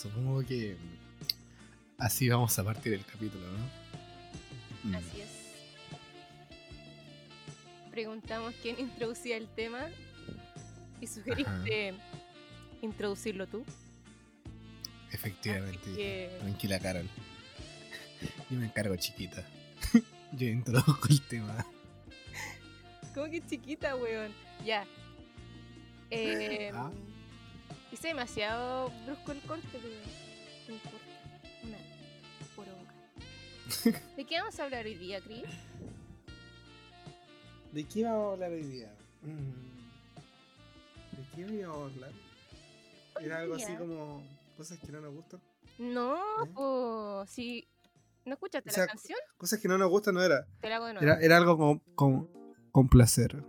supongo que así vamos a partir el capítulo, ¿no? Mm. Así es. Preguntamos quién introducía el tema y sugeriste introducirlo tú. Efectivamente. Que- Tranquila, Carol. Yo me encargo, chiquita. Yo introduzco el tema. ¿Cómo que chiquita, weón? Ya. Eh, Ah. Hice demasiado brusco el corte, pero no importa. Una poronga. ¿De qué vamos a hablar hoy día, Cris? ¿De qué vamos a hablar hoy día? Mm. ¿De qué íbamos a hablar? Era algo así como cosas que no nos gustan. No, ¿Eh? po, si no escuchaste O sea, la canción, Cosas que no nos gustan no era. te la hago de nuevo. Era, era algo con, con, con placer.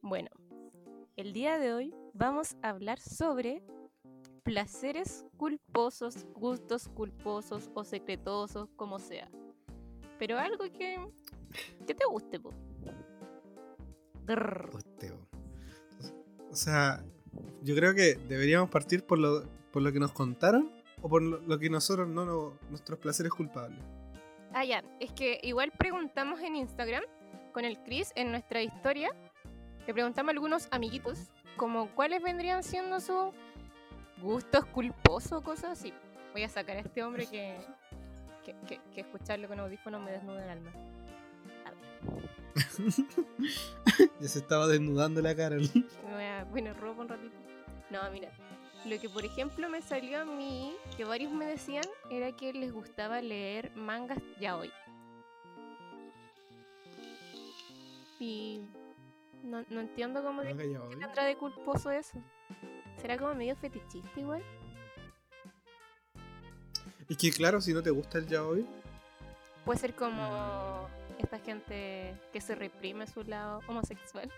Bueno, el día de hoy vamos a hablar sobre placeres culposos, gustos culposos o secretosos, como sea. Pero algo que, que te guste, po. O sea, yo creo que deberíamos partir por lo, por lo que nos contaron o por lo, lo que nosotros no, no- nuestros placeres culpables. Ah, ya, es que igual preguntamos en Instagram con el Chris en nuestra historia, le preguntamos a algunos amiguitos como cuáles vendrían siendo sus gustos culposos o cosas así. Voy a sacar a este hombre que, que, que- que escucharlo con audífonos me desnuda el alma. Ya se estaba desnudando la cara. poner ropa un ratito. No, mira, lo que por ejemplo me salió a mí, que varios me decían, era que les gustaba leer mangas ya hoy. Y no, no entiendo cómo qué tendrá de culposo eso. ¿Será como medio fetichista igual? Es que claro, si no te gusta el ya hoy, Puede ser como esta gente que se reprime su lado homosexual.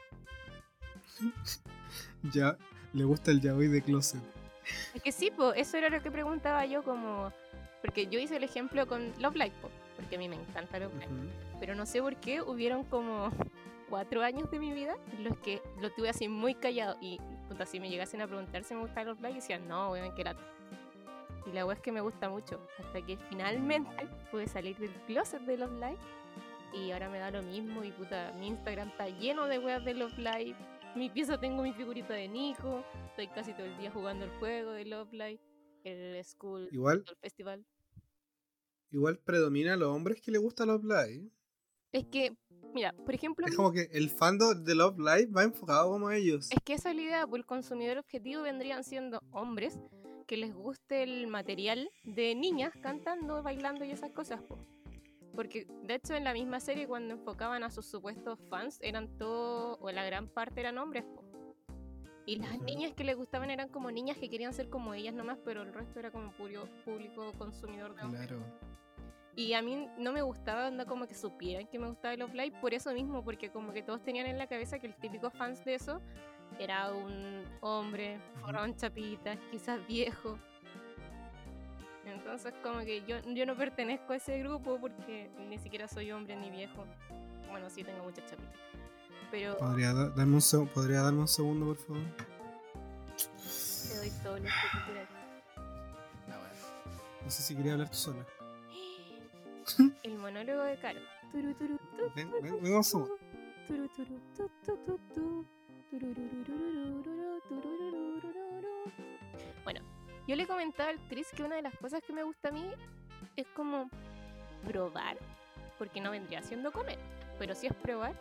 ya le gusta el ya hoy de closet. Es que sí, po, eso era lo que preguntaba yo como... Porque yo hice el ejemplo con Love Live, po, porque a mí me encanta Love Live. Ujú. Pero no sé por qué hubieron como cuatro años de mi vida en los que lo tuve así muy callado. Y puta, si me llegasen a preguntar si me gusta Love Live, decían, no, weón, que lata. Y la wea es que me gusta mucho. Hasta que finalmente pude salir del closet de Love Live. Y ahora me da lo mismo. Y puta, mi Instagram está lleno de weas de Love Live. Mi pieza tengo mi figurita de Nico. Estoy casi todo el día jugando el juego de Love Live. El School Igual, el Festival. igual predomina a los hombres que le gusta Love Live. Es que, mira, por ejemplo. Es como que el fandom de Love Live va enfocado como a ellos. Es que esa es la idea, pues el consumidor objetivo vendrían siendo hombres que les guste el material de niñas cantando, bailando y esas cosas, po. Porque de hecho en la misma serie cuando enfocaban a sus supuestos fans eran todos, o la gran parte eran hombres, po. Y las niñas que les gustaban eran como niñas que querían ser como ellas nomás, pero el resto era como puro público consumidor de hombres. Claro. Y a mí no me gustaba onda como que supieran que me gustaba Love Live por eso mismo, porque como que todos tenían en la cabeza que el típico fans de eso era un hombre, forrado en chapitas, quizás viejo. Entonces como que yo, yo no pertenezco a ese grupo porque ni siquiera soy hombre ni viejo. Bueno, sí tengo muchas chapitas. Pero ¿Podría, da- darme un ¿Podría darme un segundo, por favor? te doy todo lo que quieras. No sé si quería hablar tú sola. El monólogo de Caro. Turu, turu, tu, Ven, ven, ven. Bueno, yo le comentaba al Chris que una de las cosas que me gusta a mí es como probar, porque no vendría siendo comer, pero sí es probar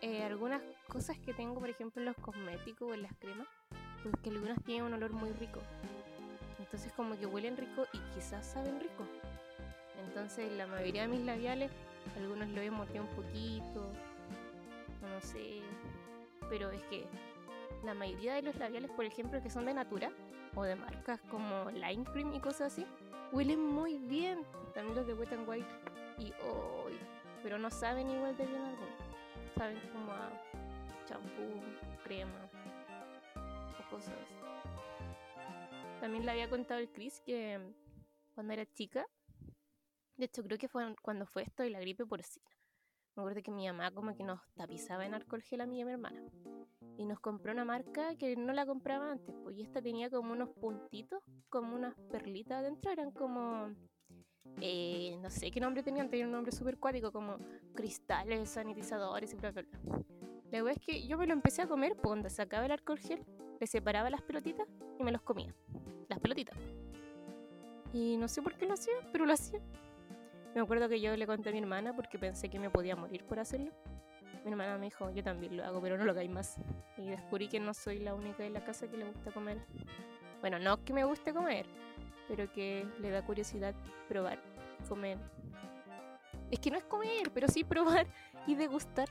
eh, algunas cosas que tengo, por ejemplo, en los cosméticos o en las cremas, porque algunas tienen un olor muy rico. Entonces como que huelen rico y quizás saben rico. Entonces la mayoría de mis labiales, algunos lo he mordido un poquito, no, sé, pero es que la mayoría de los labiales, por ejemplo, que son de Natura o de marcas como Lime Cream y cosas así, huelen muy bien. También los de Wet n White y hoy, pero no saben igual de bien algunos. Saben como a champú, crema o cosas. También le había contado el Chris que cuando era chica, de hecho creo que fue cuando fue esto de la gripe porcina. Me acuerdo que mi mamá como que nos tapizaba en alcohol gel a mí y a mi hermana. Y nos compró una marca que no la compraba antes, pues y esta tenía como unos puntitos, como unas perlitas adentro, eran como eh, no sé qué nombre tenían, tenían un nombre súper cuático, como cristales, sanitizadores y bla, bla, bla. La verdad es que yo me lo empecé a comer, pues cuando sacaba el alcohol gel, le separaba las pelotitas y me los comía. Las pelotitas. Y no sé por qué lo hacía, pero lo hacía. Me acuerdo que yo le conté a mi hermana porque pensé que me podía morir por hacerlo. Mi hermana me dijo, yo también lo hago, pero no lo hagáis más. Y descubrí que no soy la única en la casa que le gusta comer. Bueno, no que me guste comer, pero que le da curiosidad probar, comer. Es que no es comer, pero sí probar y degustar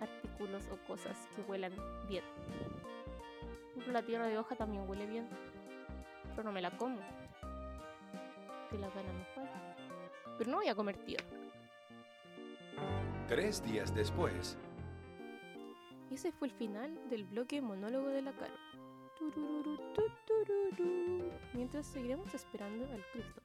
artículos o cosas que huelan bien. La tierra de hoja también huele bien, pero no me la como. Que la gana me falta. Pero no voy a comer tierra. Tres días después, ese fue el final del bloque monólogo de la Caro. Mientras seguiremos esperando al Cristo.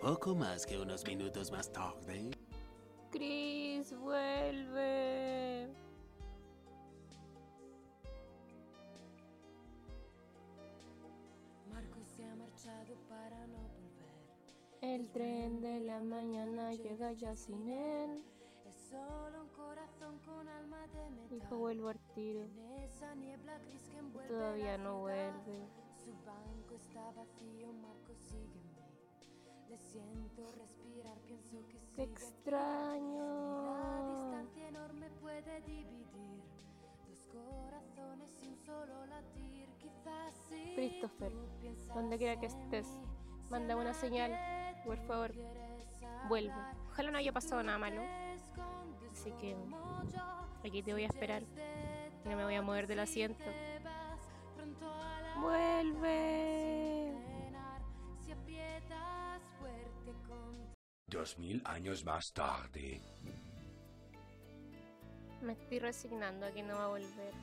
Poco más que unos minutos más tarde. Chris, vuelve. El tren de la mañana llega ya sin él. Es solo un corazón con alma de metal. Dijo vuelvo al tiro. En esa niebla gris que envuelve Todavía no vuelve. Su banco está vacío, Marco sígueme. Le siento respirar, pienso que Te sigue aquí. extraño. La distancia enorme puede dividir dos corazones y un solo latir. Quizás sí. Christopher, donde quiera que estés, manda una señal, por favor. Vuelvo. Ojalá no haya pasado nada malo. Así que aquí te voy a esperar. No me voy a mover del asiento. Vuelve. Dos mil años más tarde, Me estoy resignando a que no va a volver.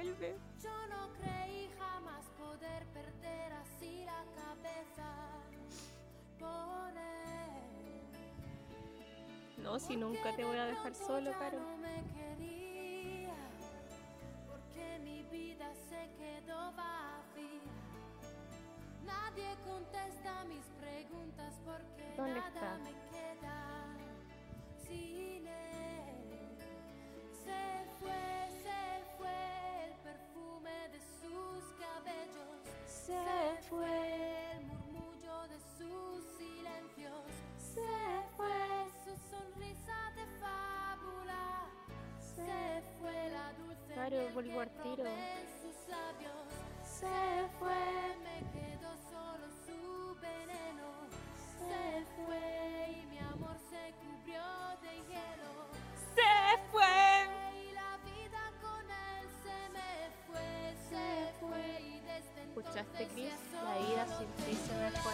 Vuelve. Yo no creí jamás poder perder así la cabeza. Por él. No, si nunca te voy a dejar solo, Caro. No me quería, porque mi vida se quedó vacía. Nadie contesta mis preguntas porque ¿Dónde nada está? me queda sin él. Se fue, Se fue. el murmullo de sus silencios. Se fue su sonrisa de fábula. Se fue la dulce Claro, vuelvo al tiro. sus labios. Se fue. Me quedó solo su veneno. Se fue y mi amor se cubrió de hielo. Se fue. ¿Escuchaste, Chris? La vida sin ti se me fue.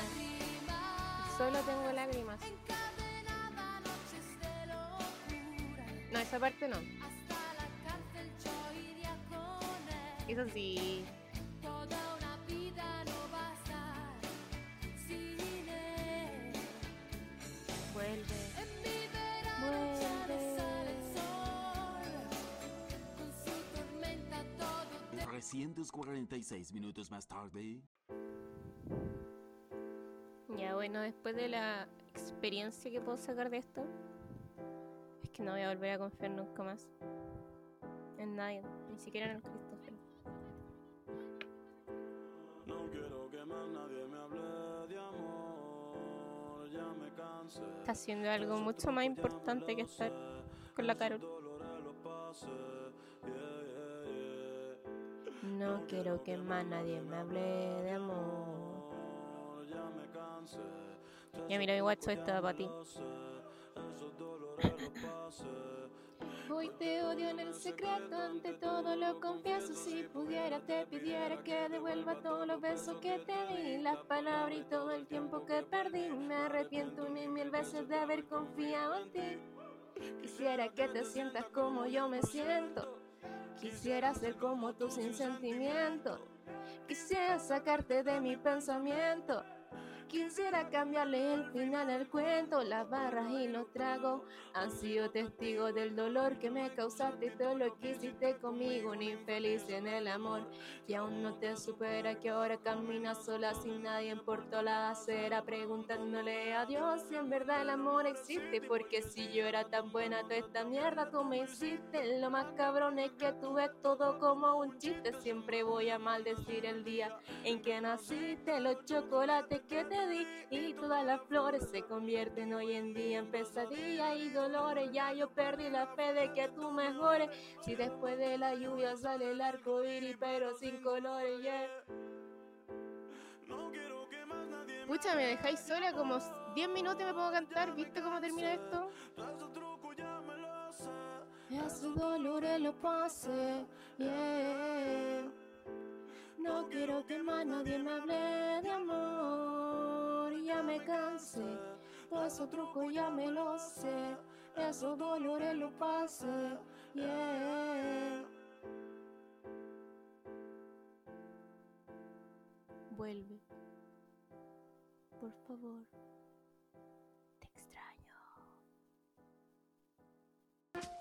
Solo tengo lágrimas. No, esa parte no. Eso sí. 346 minutos más tarde. Ya bueno, después de la experiencia que puedo sacar de esto, es que no voy a volver a confiar nunca más en nadie, ni siquiera en el Christopher. No quiero que más nadie me hable de amor, ya me cansé. Está haciendo algo mucho más importante que estar con la Carol. No quiero que más nadie me hable de amor. Ya me mira, mi guacho estaba para ti. Hoy te odio en el secreto, ante todo lo confieso. Si pudiera, te pidiera que devuelva todos los besos que te di, las palabras y todo el tiempo que perdí. Me arrepiento y mil veces de haber confiado en ti. Quisiera que te sientas como yo me siento. Quisiera ser como tú sin sentimiento. Quisiera sacarte de mi pensamiento. Quisiera cambiarle el final al cuento, las barras y los tragos han sido testigos del dolor que me causaste. Todo lo que hiciste conmigo, un infeliz en el amor. Que aún no te supera, que ahora caminas sola sin nadie por toda la acera, preguntándole a Dios si en verdad el amor existe, porque si yo era tan buena, toda esta mierda tú me hiciste, lo más cabrón es que tú ves todo como un chiste, siempre voy a maldecir el día en que naciste, los chocolates que te di y todas las flores se convierten hoy en día en pesadilla y dolores. Ya yo perdí la fe de que tú mejores. Si después de la lluvia sale el arco iris, pero sin colores, yeah. No quiero que más nadie Pucha, me dejáis sola como 10 minutos y me puedo cantar. ¿Viste cómo termina esto? Ese me lo sé. Esos dolores los pasé, yeah. No quiero que más nadie me hable de amor, ya me cansé. Todo esos trucos ya me lo sé, esos dolores los pasé, yeah. Vuelve, por favor, te extraño.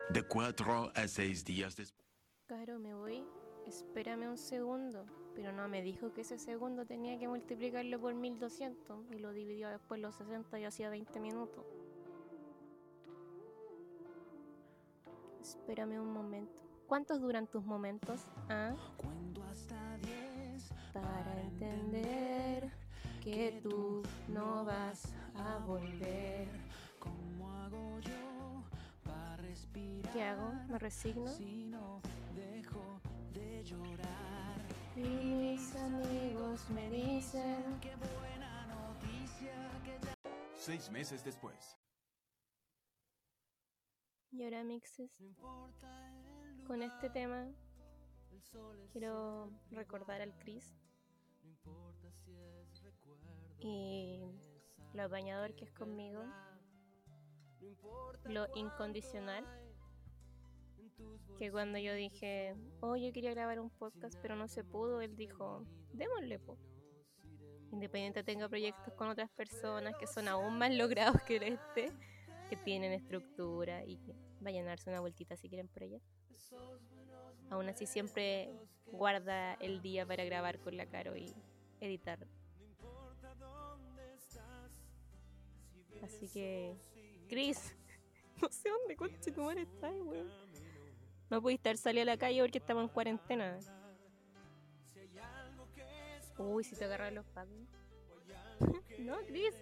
De 4 a 6 días después. Caro, me voy. Espérame un segundo. Pero no me dijo que ese segundo tenía que multiplicarlo por 1200 y lo dividió después los 60 y hacía 20 minutos. Espérame un momento. ¿Cuántos duran tus momentos? ¿Ah? Para entender que tú no vas a volver. ¿Qué hago? ¿Me resigno? Y mis amigos me dicen Seis meses después. Y ahora mixes. Con este tema quiero recordar al Chris y lo apañador que es conmigo, lo incondicional. Que cuando yo dije, oh, yo quería grabar un podcast, pero no se pudo, él dijo, démosle, po. Independiente tenga proyectos con otras personas que son aún más logrados que este, que tienen estructura y que vayan a darse una vueltita si quieren por allá. Aún así siempre guarda el día para grabar con la Caro y editar. Así que, Chris, no sé dónde conche tu madre está, weón. No pude estar salir a la calle porque estamos en cuarentena. Uy, si te agarran los pacos. no, Chris.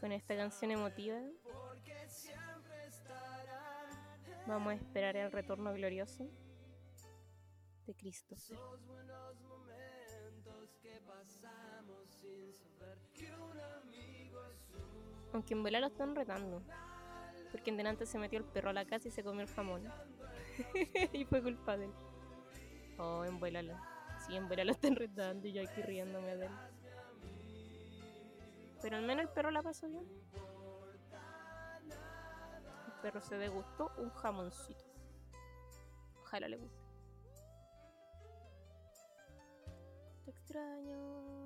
Con esta canción emotiva. Vamos a esperar el retorno glorioso de Cristo. Aunque en vuela lo están retando. Porque en delante se metió el perro a la casa y se comió el jamón. y fue culpa de él. Oh, en vuela lo. Sí, en vuela lo están retando y yo aquí riéndome de él. Pero al menos el perro la pasó bien. El perro se degustó un jamoncito. Ojalá le guste. Te extraño.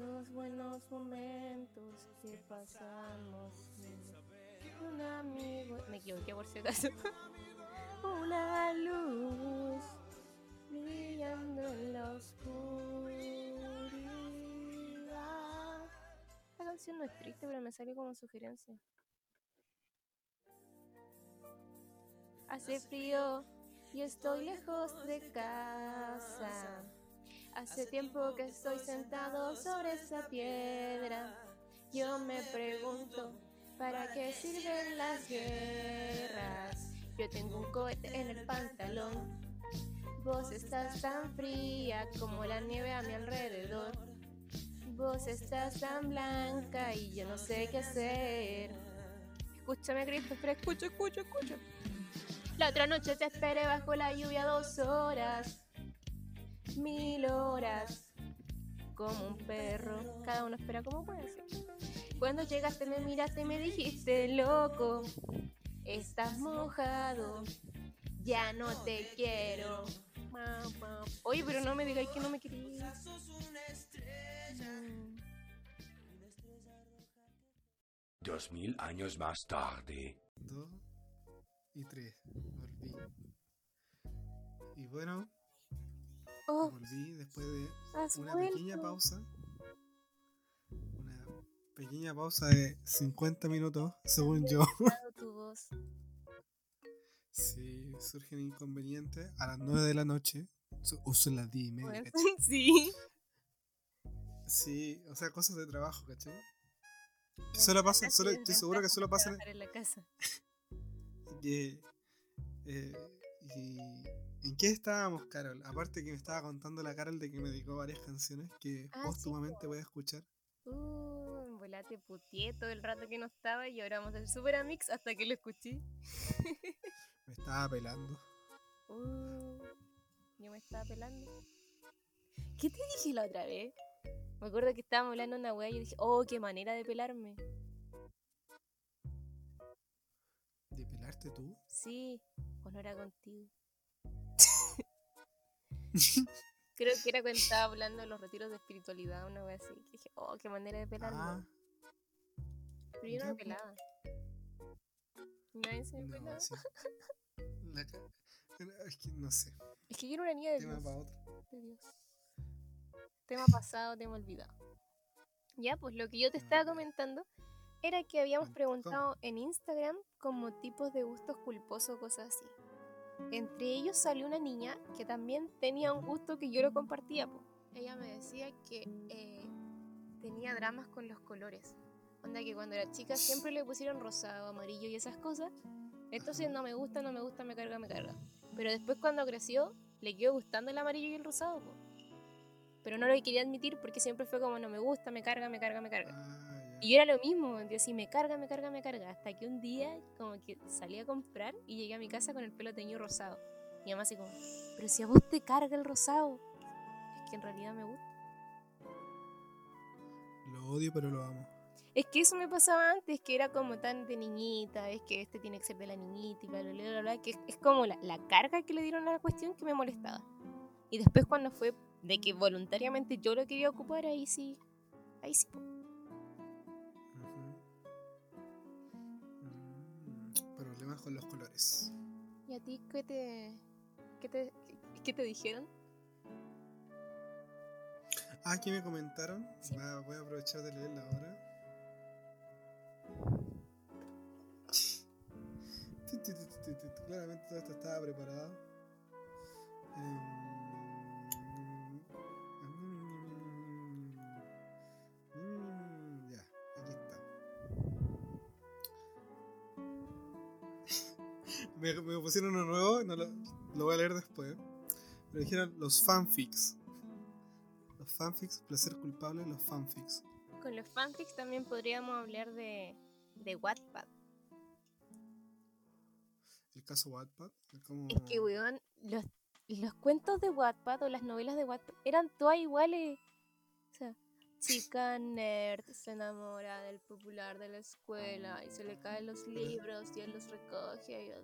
Esos buenos momentos que pasamos sin un amigo. Me equivoqué por si acaso. Una luz brillando en la oscuridad. La canción no es triste, pero me sale como sugerencia. Hace frío y estoy lejos de casa. Hace tiempo que estoy sentado sobre esa piedra. Yo me pregunto, ¿para qué sirven las guerras? Yo tengo un cohete en el pantalón. Vos estás tan fría como la nieve a mi alrededor. Vos estás tan blanca y yo no sé qué hacer. Escúchame, Christopher, escucho, escucho, escucho. La otra noche te esperé bajo la lluvia dos horas, mil horas, como un perro. Cada uno espera como puede ser. Cuando llegaste me miraste y me dijiste, loco, estás mojado, ya no te quiero. Ma, ma. Oye, pero no me digáis que no me querías. Dos mil años más tarde. Dos y tres. Volví. Y bueno, Oh, volví después de una vuelto. pequeña pausa. Una pequeña pausa de 50 minutos, según yo. Tu voz. Si surgen inconvenientes, a las 9 de la noche, su- uso las 10 y media. Sí. Sí, o sea, cosas de trabajo, ¿cachai? Que solo pasa, solo, es, estoy seguro que solo pasa en la casa. que, eh, y, ¿En qué estábamos, Carol? Aparte que me estaba contando la Carol de que me dedicó varias canciones que Ah, sí, póstumamente voy a escuchar. Uh, en volate putié todo el rato que no estaba y ahora vamos al Super Amix hasta que lo escuché. Me estaba pelando. Uh, yo me estaba pelando. ¿Qué te dije la otra vez? Me acuerdo que estábamos hablando de una weá y yo dije, oh, qué manera de pelarme. ¿De pelarte tú? Sí, pues no era contigo. Creo que era cuando estaba hablando de los retiros de espiritualidad, una wea así. que dije, oh, qué manera de pelarme. Ah, Pero yo no me pelaba. Nadie se me no, pelaba. sí. La ca- es que no sé. Es que yo era una niña de Tema Dios. para otro. de Dios. Tema pasado, tema olvidado. Ya, pues lo que yo te estaba comentando era que habíamos preguntado en Instagram como tipos de gustos culposos o cosas así. Entre ellos salió una niña que también tenía un gusto que yo lo compartía. po. Ella me decía que eh, tenía dramas con los colores. Onda que cuando era chica siempre le pusieron rosado, amarillo y esas cosas. Entonces no me gusta, no me gusta, me carga, me carga. Pero después cuando creció, le quedó gustando el amarillo y el rosado. po. Pero no lo quería admitir porque siempre fue como no me gusta, me carga, me carga, me carga. Y yo era lo mismo, yo así me carga, me carga, me carga. Hasta que un día como que salí a comprar y llegué a mi casa con el pelo teñido rosado. Mi mamá así como, pero si a vos te carga el rosado. Es que en realidad me gusta. Lo odio, pero lo amo. Es que eso me pasaba antes, que era como tan de niñita, es que este tiene que ser de la niñita y bla, bla, bla, que es, es como la, la carga que le dieron a la cuestión que me molestaba. Y después cuando fue de que voluntariamente yo lo quería ocupar, ahí sí, ahí sí. Problemas con los colores. ¿Y a ti qué te, qué te, qué te dijeron? Ah, aquí me comentaron. Sí. Va- voy a aprovechar de leerla ahora. Claramente todo esto estaba preparado. Em, Me, me pusieron uno nuevo, no lo, lo voy a leer después. Me dijeron los fanfics. Los fanfics, placer culpable, los fanfics. Con los fanfics también podríamos hablar de, de Wattpad. El caso Wattpad. Es como... Es que, weón, los, los cuentos de Wattpad o las novelas de Wattpad eran todas iguales. Chica nerd se enamora del popular de la escuela y se le caen los libros y él los recoge.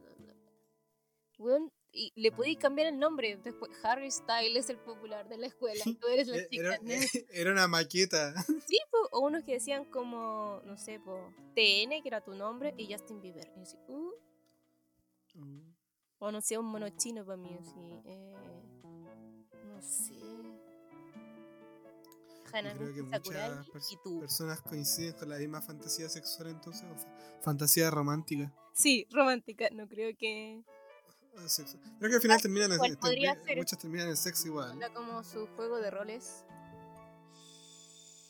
Y, y le podéis cambiar el nombre. Después, Harry Styles es el popular de la escuela tú eres la Eh, chica Era, nerd. era una maqueta. Sí, po, o unos que decían como, no sé, po, TN, que era tu nombre, y Justin Bieber. Y así, uh, Mm. o no sé, un mono chino para mí, así. Eh, no sé. Creo que muchas y tú. personas coinciden con la misma fantasía sexual entonces. o fa- fantasía romántica. Sí, romántica, no creo que. Ah, sexo. Creo que al final terminan en, ser. muchas terminan en sexo igual. Como su juego de roles.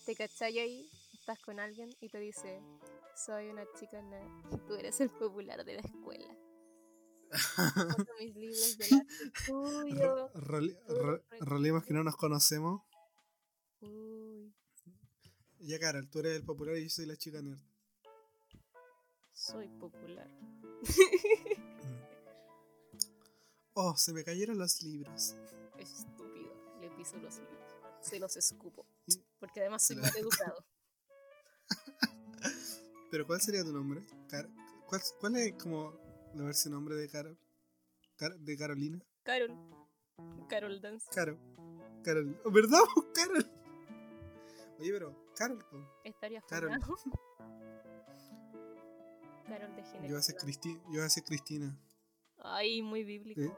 Te cachai ahí, estás con alguien y te dice: Soy una chica nerd y tú eres el popular de la escuela. Mis libros delante tuyo. Role- ro- Roleemos que no nos conocemos. Ya, Carol, tú eres el popular y yo soy la chica nerd. soy popular. Oh, se me cayeron los libros. Estúpido. Le piso los libros. Se los escupo. Mm. Porque además soy mal educado. Pero ¿cuál sería tu nombre? Car- ¿Cuál, cuál es como la versión nombre de Carol? Car- de Carolina. Carol. Carol Dance. Caro. Carol. ¿Oh, ¿Verdad? Carol. Oye, pero Carol. Estaría Carol. Carol de género. Yo voy a ser Cristi- yo voy a ser Cristina. Ay, muy bíblico. ¿Eh?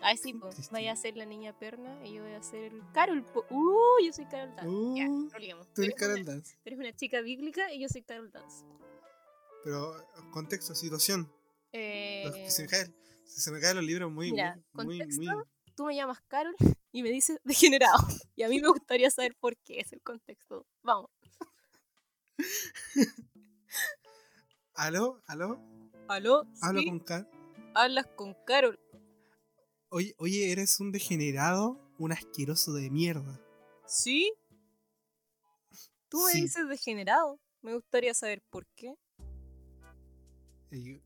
Ay, sí. Cristina. Vaya a ser la niña perna y yo voy a ser Carol. po. Uh, yo soy Carol Dance. ya, Uh, roleamos. Tú eres Carol una- Dance. tú eres una chica bíblica y yo soy Carol Dance. Pero contexto, situación. Eh, Los- se, me caen, se me caen los libros muy, Mira, muy, muy, contexto. muy- tú me llamas Carol y me dices degenerado. Y a mí me gustaría saber por qué es el contexto. Vamos. ¿Aló? ¿Aló? ¿Aló? ¿Hablo ¿Sí? con Carol? Hablas con Carol. Oye, oye, eres un degenerado, un asqueroso de mierda. ¿Sí? Tú me Sí. dices degenerado. Me gustaría saber por qué. Y yo,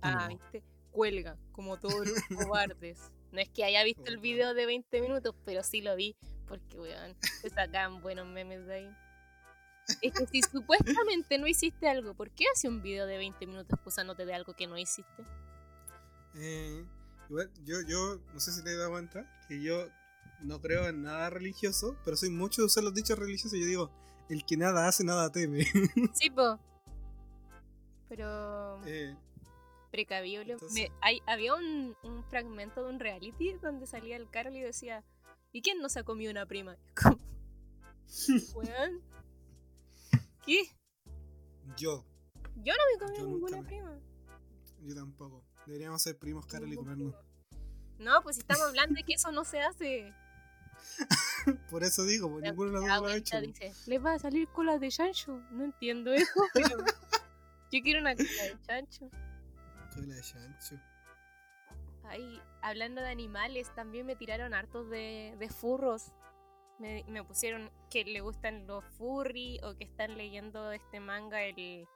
Ah, No. viste. Cuelga, como todos los cobardes. No es que haya visto el video de 20 minutos, pero sí lo vi. Porque, weón, se sacaban buenos memes de ahí. Es que si supuestamente no hiciste algo, ¿por qué hace un video de 20 minutos excusándote de algo que no hiciste? Eh, igual, yo, yo, no sé si te he dado cuenta, que yo no creo en nada religioso, pero soy mucho de usar los dichos religiosos y yo digo, el que nada hace, nada teme. Sí, po. Pero Eh, precavido. entonces- hay, había un, un fragmento de un reality donde salía el Carol y decía, ¿y quién no se ha comido una prima? Weón. ¿Qué? yo, Yo no me comí Yo ninguna me- prima. yo tampoco. Deberíamos ser primos Carol y comernos. No, pues estamos hablando de que eso no se hace. Por eso digo, pues La- ninguno de los lo ha hecho. dice, ¿les va a salir cola de chancho? No entiendo eso, pero yo quiero una cola de chancho. Cola de chancho. Ay, hablando de animales, también me tiraron hartos de, de furros. Me, me pusieron que le gustan los furry o que están leyendo este manga, el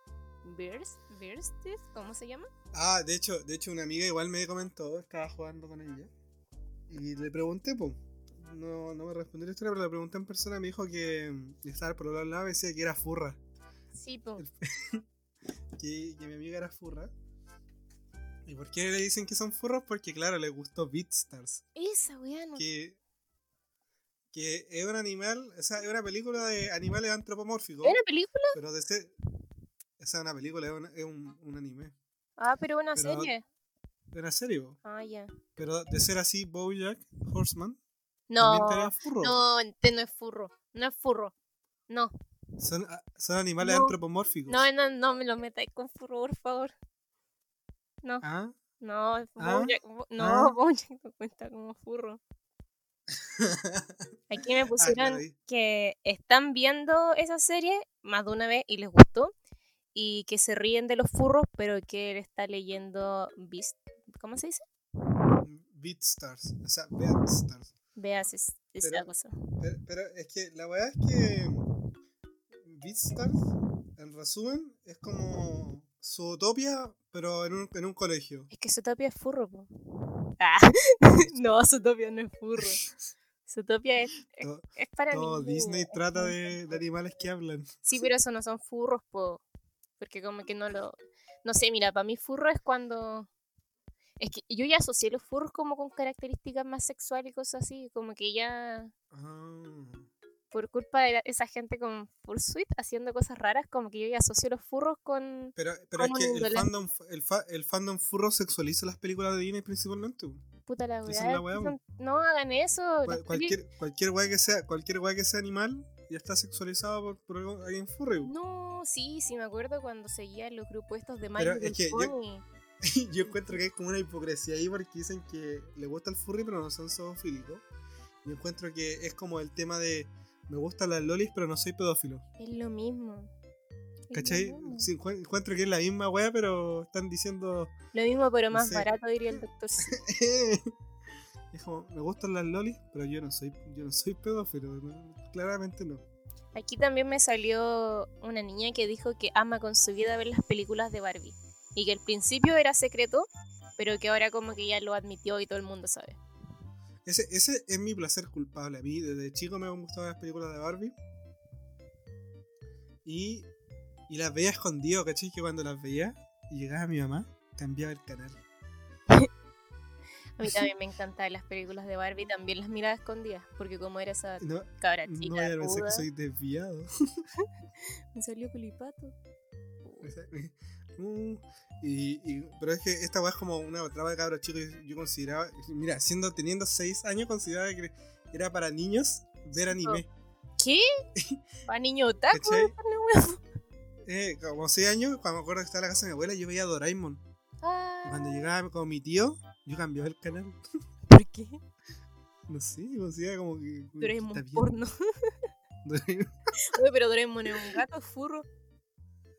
Bearstis, ¿cómo se llama? Ah, de hecho, de hecho una amiga igual me comentó, estaba jugando con ella. Y le pregunté, pues. No, no me respondió la historia, pero le pregunté en persona, me dijo que estaba por el lado y decía que era furra. Sí, po. que, que mi amiga era furra. ¿Y por qué le dicen que son furros? Porque claro, le gustó Beatstars. Esa weá no. Que, que es un animal, o sea, es una película de animales antropomórficos. ¿Es una película? Pero de ser... Esa es una película, es, una- es un, un anime. Ah, pero una Pero- serie. Es una serie. Ah, ya. Pero de ser así, Bojack Horseman, No, furro. no, este no es furro. No es furro. No, Son, ah, son animales No. antropomórficos. no, no, no me lo metáis con furro, por favor. No, Ah, no, ¿Ah? Bojack- Bo- no, ¿Ah? Bojack no cuenta como furro. Aquí me ah, pusieron que están viendo esa serie más de una vez y les gustó. Y que se ríen de los furros, pero que él está leyendo Beast. ¿Cómo se dice? Beatstars. O sea, Beatstars. Veas es- esa Pero- cosa. Pero, pero es que la weá es que Beatstars, en resumen, es como Zootopia, pero en un, en un colegio. Es que Zootopia es furro, po. Ah, no, Zootopia no es furro. Zootopia es, es, es para niños, Disney es trata de, de animales que hablan. Sí, pero eso no son furros, po. Porque como que no lo... No sé, mira, para mí furro es cuando... Es que yo ya asocié los furros como con características más sexuales y cosas así. Como que ya... Ah. Por culpa de la- esa gente con Fursuit haciendo cosas raras, como que yo ya asocio los furros con... Pero, pero es Como que el fandom, el, fa- el fandom furro sexualiza las películas de Disney principalmente. Puta la es weá, la son- No hagan eso. Cual- cualquier, cualquier weá que sea, cualquier weá que sea animal ya está sexualizado por, por alguien furry. No, sí, sí, me acuerdo cuando seguía los grupos estos de Little es que yo- Pony. Yo encuentro que hay como una hipocresía ahí porque dicen que le gusta el furry pero no son zoofílicos. Yo encuentro que es como el tema de me gustan las lolis pero no soy pedófilo. Es lo mismo. ¿Cachai? Sí, encuentro que es la misma wea, pero están diciendo. Lo mismo, pero No más sé. barato, diría el doctor. Es como, me gustan las lolis, pero yo no soy, yo no soy pedófilo. no, claramente no. Aquí también me salió una niña que dijo que ama con su vida ver las películas de Barbie. Y que al principio era secreto, pero que ahora como que ya lo admitió y todo el mundo sabe. Ese, ese es mi placer culpable. A mí desde chico me han gustado las películas de Barbie. Y, y las veía escondido, ¿cachai? Que cuando las veía y llegaba mi mamá, cambiaba el canal. A mí también me encantaban las películas de Barbie, también las miraba escondidas, porque como era esa No, cabra no chica, vayan a pensar ruda, que soy desviado. me salió culipato. Uh, y, y- pero es que esta weá es como una traba de cabros chicos. Yo, yo consideraba, mira, siendo teniendo 6 años, consideraba que era para niños ver anime. ¿Qué? ¿Pa niño otaku? Eh, como 6 años, cuando me acuerdo que estaba en la casa de mi abuela, yo veía Doraemon. Ah, cuando llegaba con mi tío, yo cambiaba el canal. ¿Por qué? No sé, consideraba como que. Doraemon porno. Doraemon Oye, pero Doraemon es un gato furro.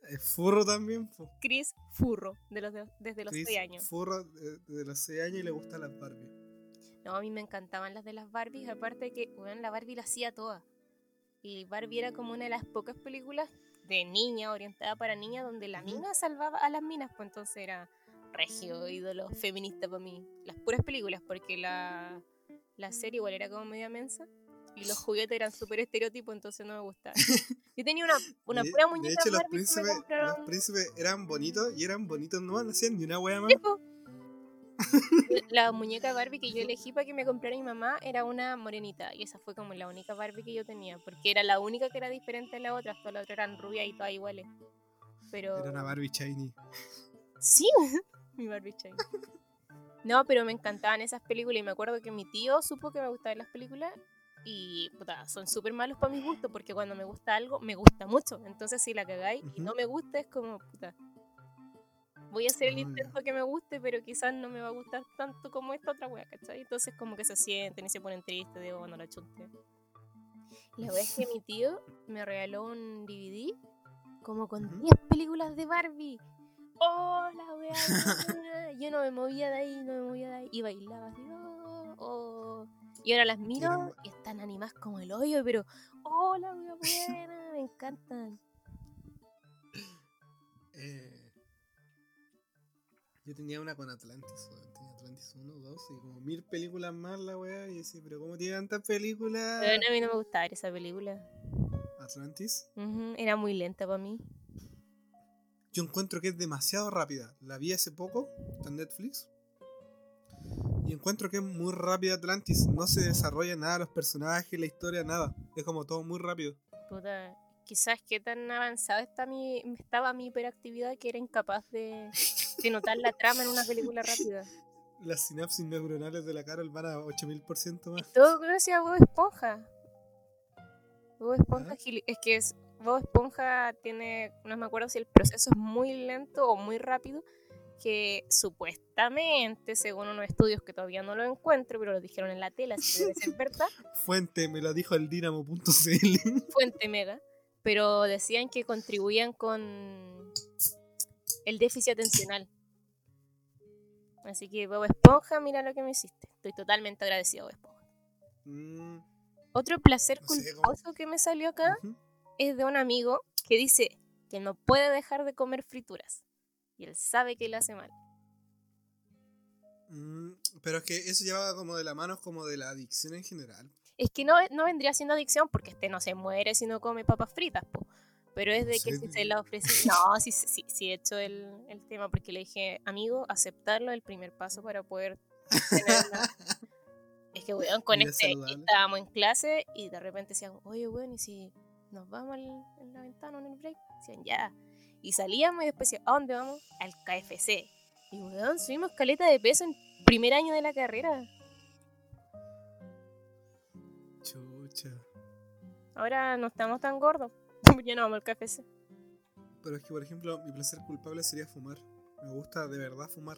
Es furro también. Chris Furro, de los de- desde los Chris 6 años. Furro de, de los 6 años y le gustan las Barbie. No, a mí me encantaban las de las Barbies, aparte que, bueno, la Barbie la hacía toda. Y Barbie era como una de las pocas películas de niña, orientada para niña, donde la mina salvaba a las minas, pues entonces era regio, ídolo, feminista para mí. Las puras películas, porque la, la serie igual era como media mensa. Y los juguetes eran súper estereotipos, entonces no me gustaba. Yo tenía una, una de, pura de muñeca hecho, los príncipes, compraron. los príncipes eran bonitos y eran bonitos, no no hacían ni una wea más. La muñeca Barbie que yo elegí para que me comprara mi mamá era una morenita y esa fue como la única Barbie que yo tenía porque era la única que era diferente a la otra, todas las otras eran rubias y todas iguales. Pero Era una Barbie shiny. sí, mi Barbie Shine. No, pero me encantaban esas películas y me acuerdo que mi tío supo que me gustaban las películas y puta, son súper malos para mi gusto porque cuando me gusta algo, me gusta mucho. Entonces si la cagáis y Ujú. no me gusta es como, puta, voy a hacer el Ah, intento que me guste, pero quizás no me va a gustar tanto como esta otra wea, ¿cachai? Entonces como que se sienten y se ponen tristes, digo, bueno, la chunté. La verdad es que mi tío me regaló un DVD como con Ujú. 10 películas de Barbie. ¡Oh, la wea! Yo no me movía de ahí, no me movía de ahí. Y bailaba así, ¡oh! oh. Y ahora las miro y están animadas como el hoyo, pero ¡oh, la wea buena! Me encantan. Eh, yo tenía una con Atlantis. Tenía Atlantis 1, 2 y como mil películas más la wea. Y decía, pero ¿cómo tiene tantas películas? Pero a mí no me gustaba ver esa película. Atlantis. Era muy lenta para mí. Yo encuentro que es demasiado rápida. La vi hace poco, está en Netflix. Y encuentro que es muy rápida Atlantis. No se desarrolla nada los personajes, la historia, nada. Es como todo muy rápido. Puta, quizás qué tan avanzada está mi, estaba mi hiperactividad que era incapaz de, de notar la trama en una película rápida. Las sinapsis neuronales de la Carol van a 8000% más. Todo gracias a Bob Esponja. Bob Esponja, ¿Ah? gili- es que es, Bob Esponja tiene, no me acuerdo si el proceso es muy lento o muy rápido, que supuestamente, según unos estudios que todavía no lo encuentro, pero lo dijeron en la tela, que debe ser verdad, Fuente, me lo dijo el dinamo.cl. fuente mega, pero decían que contribuían con el déficit atencional. Así que Bob Esponja, mira lo que me hiciste. Estoy totalmente agradecido, Bob Esponja. Mm, Otro placer No sé, culposo que me salió acá es de un amigo que dice que no puede dejar de comer frituras. Y él sabe que le hace mal. Mm, pero es que eso lleva como de la mano como de la adicción en general. Es que no, no vendría siendo adicción porque este no se muere si no come papas fritas, po. Pero es de que Sí. si se la ofrece. No, sí, sí, sí he hecho el, el tema porque le dije, amigo, aceptarlo es el primer paso para poder tener una- Es que, weón, con este saludable. estábamos en clase y de repente decían, oye, weón, ¿y si nos vamos en la ventana en el break? Decían, ya. Y salíamos y después decían, ¿a dónde vamos? Al KFC. Y, weón, subimos caleta de peso en primer año de la carrera. Chucha. Ahora no estamos tan gordos. ya no vamos al KFC. Pero es que, por ejemplo, mi placer culpable sería fumar. Me gusta de verdad fumar.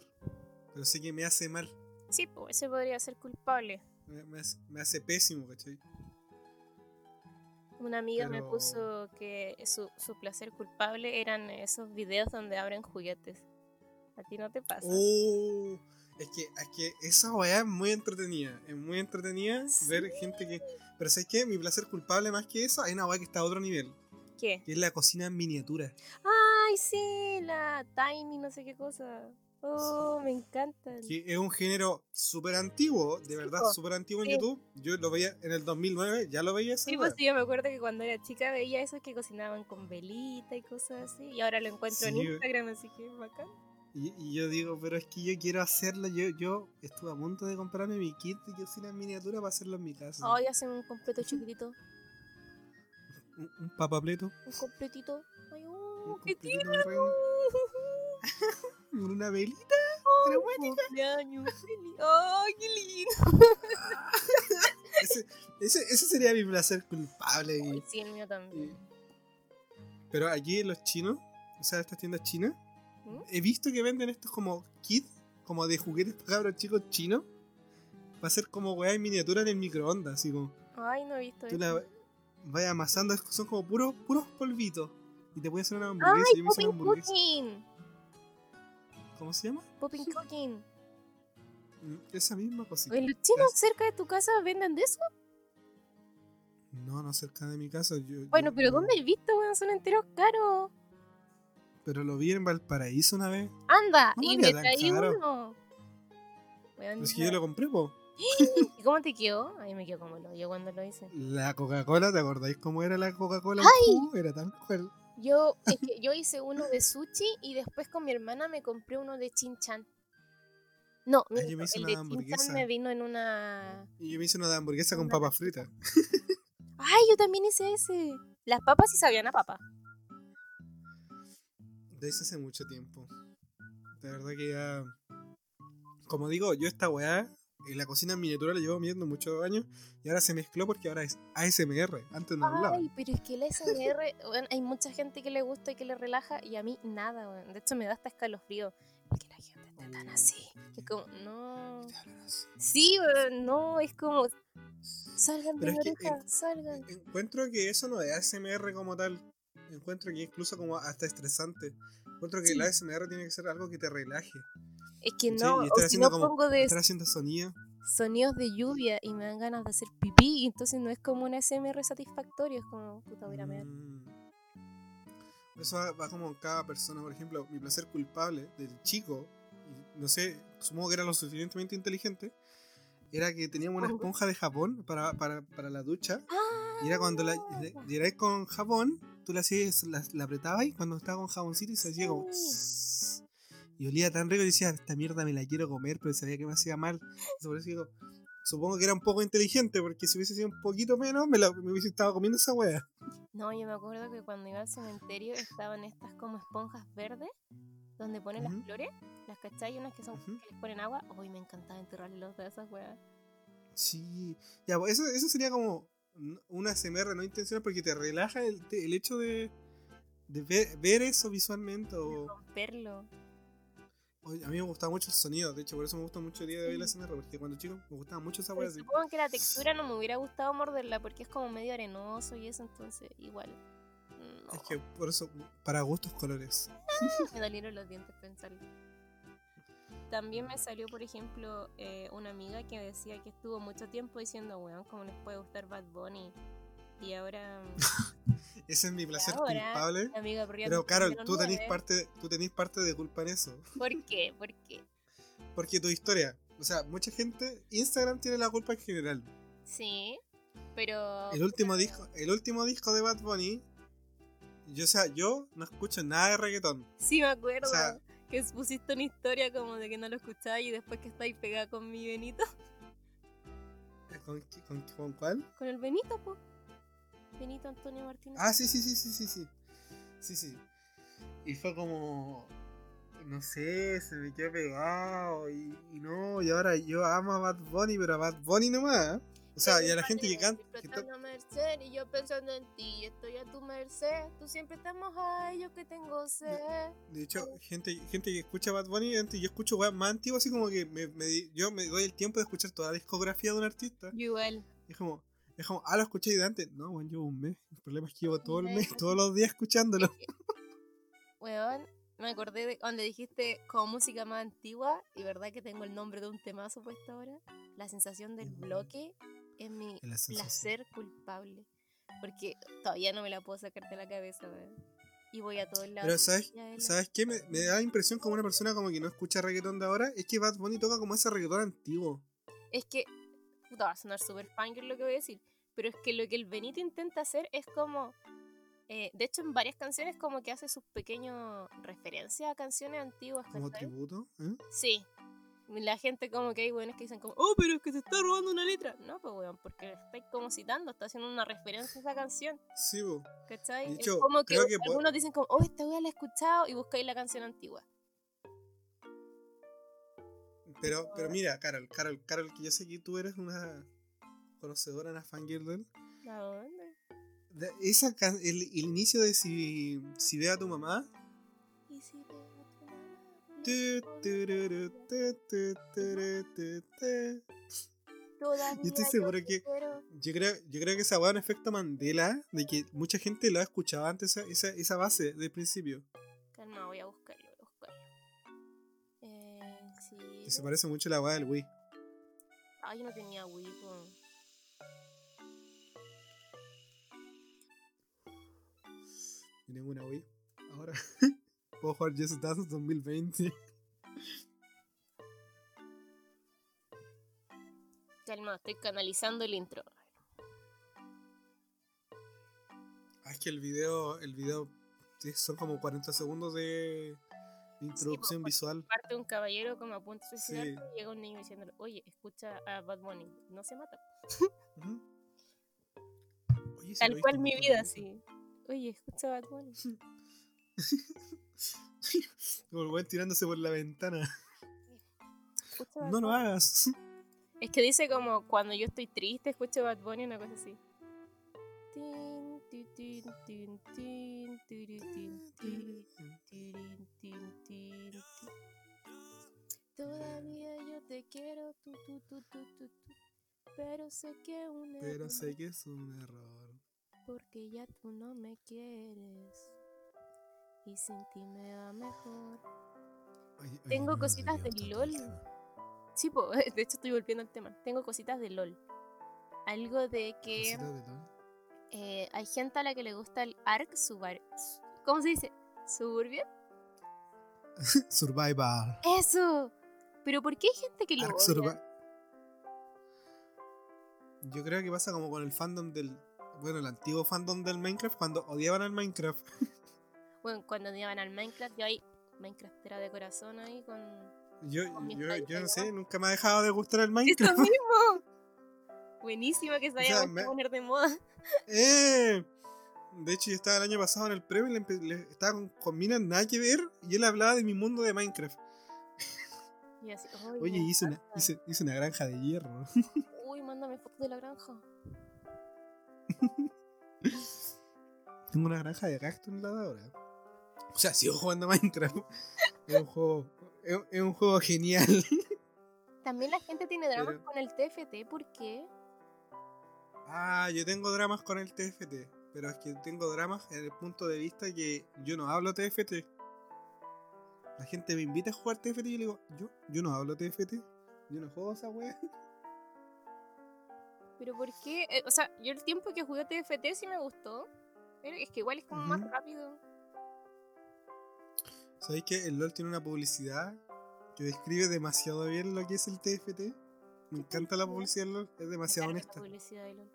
Pero sé que me hace mal. Sí, pues ese podría ser culpable. Me, me hace, me hace pésimo, ¿cachai? Una amiga me Pero- puso que su, su placer culpable eran esos videos donde abren juguetes. ¿A ti no te pasa? Oh, es que, es que esa weá es muy entretenida. Es muy entretenida ver gente que. Pero ¿sabes qué? Mi placer culpable más que eso, hay una weá que está a otro nivel. ¿Qué? Que es la cocina en miniatura. Ay, sí, la Tiny, no sé qué cosa. Oh, me encantan. Que es un género súper antiguo, de verdad, súper antiguo en Sí. YouTube. Yo lo veía en el 2009, ya lo veía esa Sí, pues sí, yo me acuerdo que cuando era chica veía esos que cocinaban con velita y cosas así. Y ahora lo encuentro en. Instagram, así que bacán. Y, y yo digo, pero es que yo quiero hacerlo. Yo, yo estuve a punto de comprarme mi kit de cocina en miniatura para hacerlo en mi casa. Ay, hacen un completo chiquitito. Un, un papapleto. Un completito. Ay, un oh, qué tierno. Con una velita. Cumpleaños feliz. Ay, qué lindo. Ese, ese, ese sería mi placer culpable. y- sí, el mío también. Pero aquí los chinos, o sea, estas tiendas chinas, ¿Mm? he visto que venden estos como kits, como de juguetes para cabros chicos chinos, para hacer como weá en miniatura en el microondas, así como Ay, no he visto tú eso. la vayas amasando, son como puros, puros polvitos. Y te puedes hacer una hamburguesa. Ay, yo me hice una hamburguesa. Cooking. ¿Cómo se llama? Popping Cooking. Mm, Esa misma cosita. ¿En los chinos cerca de tu casa venden de eso? No, no cerca de mi casa. yo- Bueno, yo- pero yo- ¿dónde he visto, weón? Son enteros caros. Pero lo vi en Valparaíso una vez. Anda, No y me tan traí caro. uno. Weón, Es que yo lo compré, po. ¿Y cómo te quedó? A mí me quedó como lo yo cuando lo hice. La Coca-Cola, ¿te acordáis cómo era la Coca-Cola? ¡Ay! Uh, era tal cual. Yo, es que yo hice uno de sushi y después con mi hermana me compré uno de chinchan. No, Ah, yo me hice el una de hamburguesa. me vino en una... Y yo me hice una de hamburguesa con papas fritas. Ay, yo también hice ese. Las papas sí sabían a papa. De eso hace mucho tiempo. De verdad que ya. Como digo, yo esta weá la cocina en miniatura la llevo midiendo muchos años y ahora se mezcló porque ahora es ASMR. Antes no hablaba. Ay, pero es que el SMR, weón, hay mucha gente que le gusta y que le relaja y a mí nada, weón. De hecho me da hasta escalofrío. Que la gente esté tan así. Que como, no. Sí, weón, no, es como. Salgan de es que, oreja, eh, salgan. Encuentro que eso no es ASMR como tal. Encuentro que incluso como hasta estresante. Encuentro que Sí. el ASMR tiene que ser algo que te relaje. Es que no, o si no como- pongo de Estar haciendo sonido. sonidos de lluvia y me dan ganas de hacer pipí, y entonces no es como un SMR satisfactorio, es como, puta, voy a mear. Mm. Eso va, va como cada persona. Por ejemplo, mi placer culpable del chico, no sé, supongo que era lo suficientemente inteligente, era que teníamos una esponja de jabón para, para, para la ducha. Ah, Y era cuando la tiráis con jabón, tú la, hacías, la, la apretabas y cuando estaba con jaboncito y se hacía como... Y olía tan rico y decía, esta mierda me la quiero comer, pero sabía que me hacía mal. Entonces, por eso digo, supongo que era un poco inteligente, porque si hubiese sido un poquito menos, me, la, me hubiese estado comiendo esa wea. No, yo me acuerdo que cuando iba al cementerio estaban estas como esponjas verdes donde ponen las flores, las cachai, unas que son que les ponen agua. Hoy me encantaba enterrarle los de esas weas. Sí, ya, pues eso, eso sería como una SMR no intencional porque te relaja el, el hecho de, de ver, ver eso visualmente. O, Romperlo. O- a mí me gustaba mucho el sonido, de hecho, por eso me gusta mucho el día de hoy la SMR, porque cuando chico me gustaba mucho esa así. supongo que la textura no me hubiera gustado morderla porque es como medio arenoso y eso, entonces igual. No, Es que por eso, para gustos colores. me dolieron los dientes pensarlo. También me salió, por ejemplo, eh, una amiga que decía que estuvo mucho tiempo diciendo, weón, ¿cómo les puede gustar Bad Bunny? Y ahora, Ese es mi placer ahora, culpable. amiga, pero, Carol, tú tenés nueve. parte, tú tenés parte de culpa en eso. ¿Por qué? ¿Por qué? Porque tu historia, o sea, mucha gente, Instagram tiene la culpa en general. Sí, pero... El último disco, el último disco de Bad Bunny, yo, o sea, yo no escucho nada de reggaetón. Sí, me acuerdo. O sea- que pusiste una historia como de que no lo escucháis y después que estáis pegada con mi Benito. ¿Con, con, con cuál? Con el Benito, pues. Benito Antonio Martínez. Ah, sí, sí, sí, sí, sí, sí. Sí, sí. Y fue como, no sé, se me quedó pegado y, y no, y ahora yo amo a Bad Bunny, pero a Bad Bunny nomás. ¿eh? O sea, y a la gente que canta... que to- Explotando merced y yo pensando en ti, estoy a tu merced. Tú siempre estás mojada y yo que tengo sed. De hecho, gente, gente que escucha Bad Bunny, antes yo escucho weas más antiguas, así como que me, me yo me doy el tiempo de escuchar toda la discografía de un artista. Igual. Y es como, Es como, ah, lo escuché de antes. No, bueno, llevo un mes. El problema es que llevo todo el mes, todos los días escuchándolo. Weón, me acordé de cuando dijiste como música más antigua y verdad que tengo el nombre de un temazo puesto ahora. La sensación del bloque es mi placer culpable. Porque todavía no me la puedo sacar de la cabeza, weón. Y voy a todos lados. Pero ¿sabes, ¿sabes qué? Me, me da la impresión como una persona como que no escucha reggaetón de ahora. Es que Bad Bunny toca como ese reggaetón antiguo. Es que, puta, va a sonar súper fangirl lo que voy a decir, pero es que lo que el Benito intenta hacer es como, eh, de hecho en varias canciones como que hace sus pequeños referencias a canciones antiguas, Como tributo. ¿eh? Sí. La gente como que hay weones que dicen como, oh, pero es que se está robando una letra. No, pues weón, porque estáis como citando, está haciendo una referencia a esa canción, Sí, bo. ¿cachai? De Es hecho, como que, algunos dicen como, oh, esta weá la he escuchado y buscáis la canción antigua. Pero, pero mira, Carol, Carol, Carol, que yo sé que tú eres una conocedora, una fangirl de él. ¿A dónde? De- Esa el, el inicio de si, si ve a tu mamá. Y si veo a tu mamá, Yo estoy seguro que-. Yo creo, yo creo que esa weá es un efecto Mandela, de que mucha gente lo ha escuchado antes esa, esa, esa base del principio. Calma, voy a buscarlo, voy a buscarlo. Eh, sí. Que se parece mucho a la weá del Wii. Ay, yo no tenía Wii, po. Yo tengo una Wii. Ahora puedo jugar Just Dance 2020. Calma, estoy canalizando el intro. Ah, es que el video, el video sí, son como 40 segundos de, introducción visual. Parte un caballero como a punto de Sí. suicidarse y llega un niño diciéndole, oye, escucha a Bad Bunny, no se mata. Oye, sí Tal cual mi vida, sí. Oye, escucha Bad Bunny. Como el weón tirándose por la ventana. Escucha a Bad No lo Bunny". hagas. Es que dice como cuando yo estoy triste, escucho Bad Bunny, una cosa así. Tin, ti, tin, tin, tin, tiri, tin, tiri, tirin, tin, tin, ti. Todavía yo te quiero, tu, tu, tu, tu, tu, tu. Pero sé que un Pero error, sé que es un error. Porque ya tú no me quieres. Y sin ti me va mejor. Oye, oye, Tengo cositas de LOL. Sí, po, de hecho estoy volviendo al tema. Tengo cositas de LOL. Algo de que de LOL. eh, hay gente a la que le gusta el ARK Subar. ¿Cómo se dice? ¿Suburbia? Survival. ¡Eso! Pero ¿por qué hay gente que lo odia? Yo creo que pasa como con el fandom del. Bueno, el antiguo fandom del Minecraft cuando odiaban al Minecraft. Bueno, cuando iban al Minecraft, yo ahí Minecraftera de corazón ahí con... Yo, Con yo, Skype yo no sé, nunca me ha dejado de gustar el ¡Esto Minecraft. mismo! Buenísima que se O haya sea, vuelto me- a poner de moda. ¡Eh! De hecho, yo estaba el año pasado en el premio y le le- estaba con, con minas nada que ver y él hablaba de mi mundo de Minecraft. Y así, "Ay, Oye, hice una, encanta". hice, hice una granja de hierro. Uy, mándame fotos de la granja. Tengo una granja de cactus en la ahora. O sea, sigo jugando Minecraft. Es un juego, es, es un juego genial. También la gente tiene dramas Pero- con el TFT, ¿por qué? Ah, yo tengo dramas con el TFT. Pero es que tengo dramas en el punto de vista que yo no hablo TFT. La gente me invita a jugar TFT y yo le digo, yo, yo no hablo TFT. Yo no juego esa wea. Pero ¿por qué? Eh, o sea, yo el tiempo que jugué TFT sí me gustó. Pero es que igual es como más rápido. ¿Sabéis que el LOL tiene una publicidad que describe demasiado bien lo que es el TFT? Me encanta la publicidad del LOL, es demasiado Me carga la honesta. publicidad de LOL.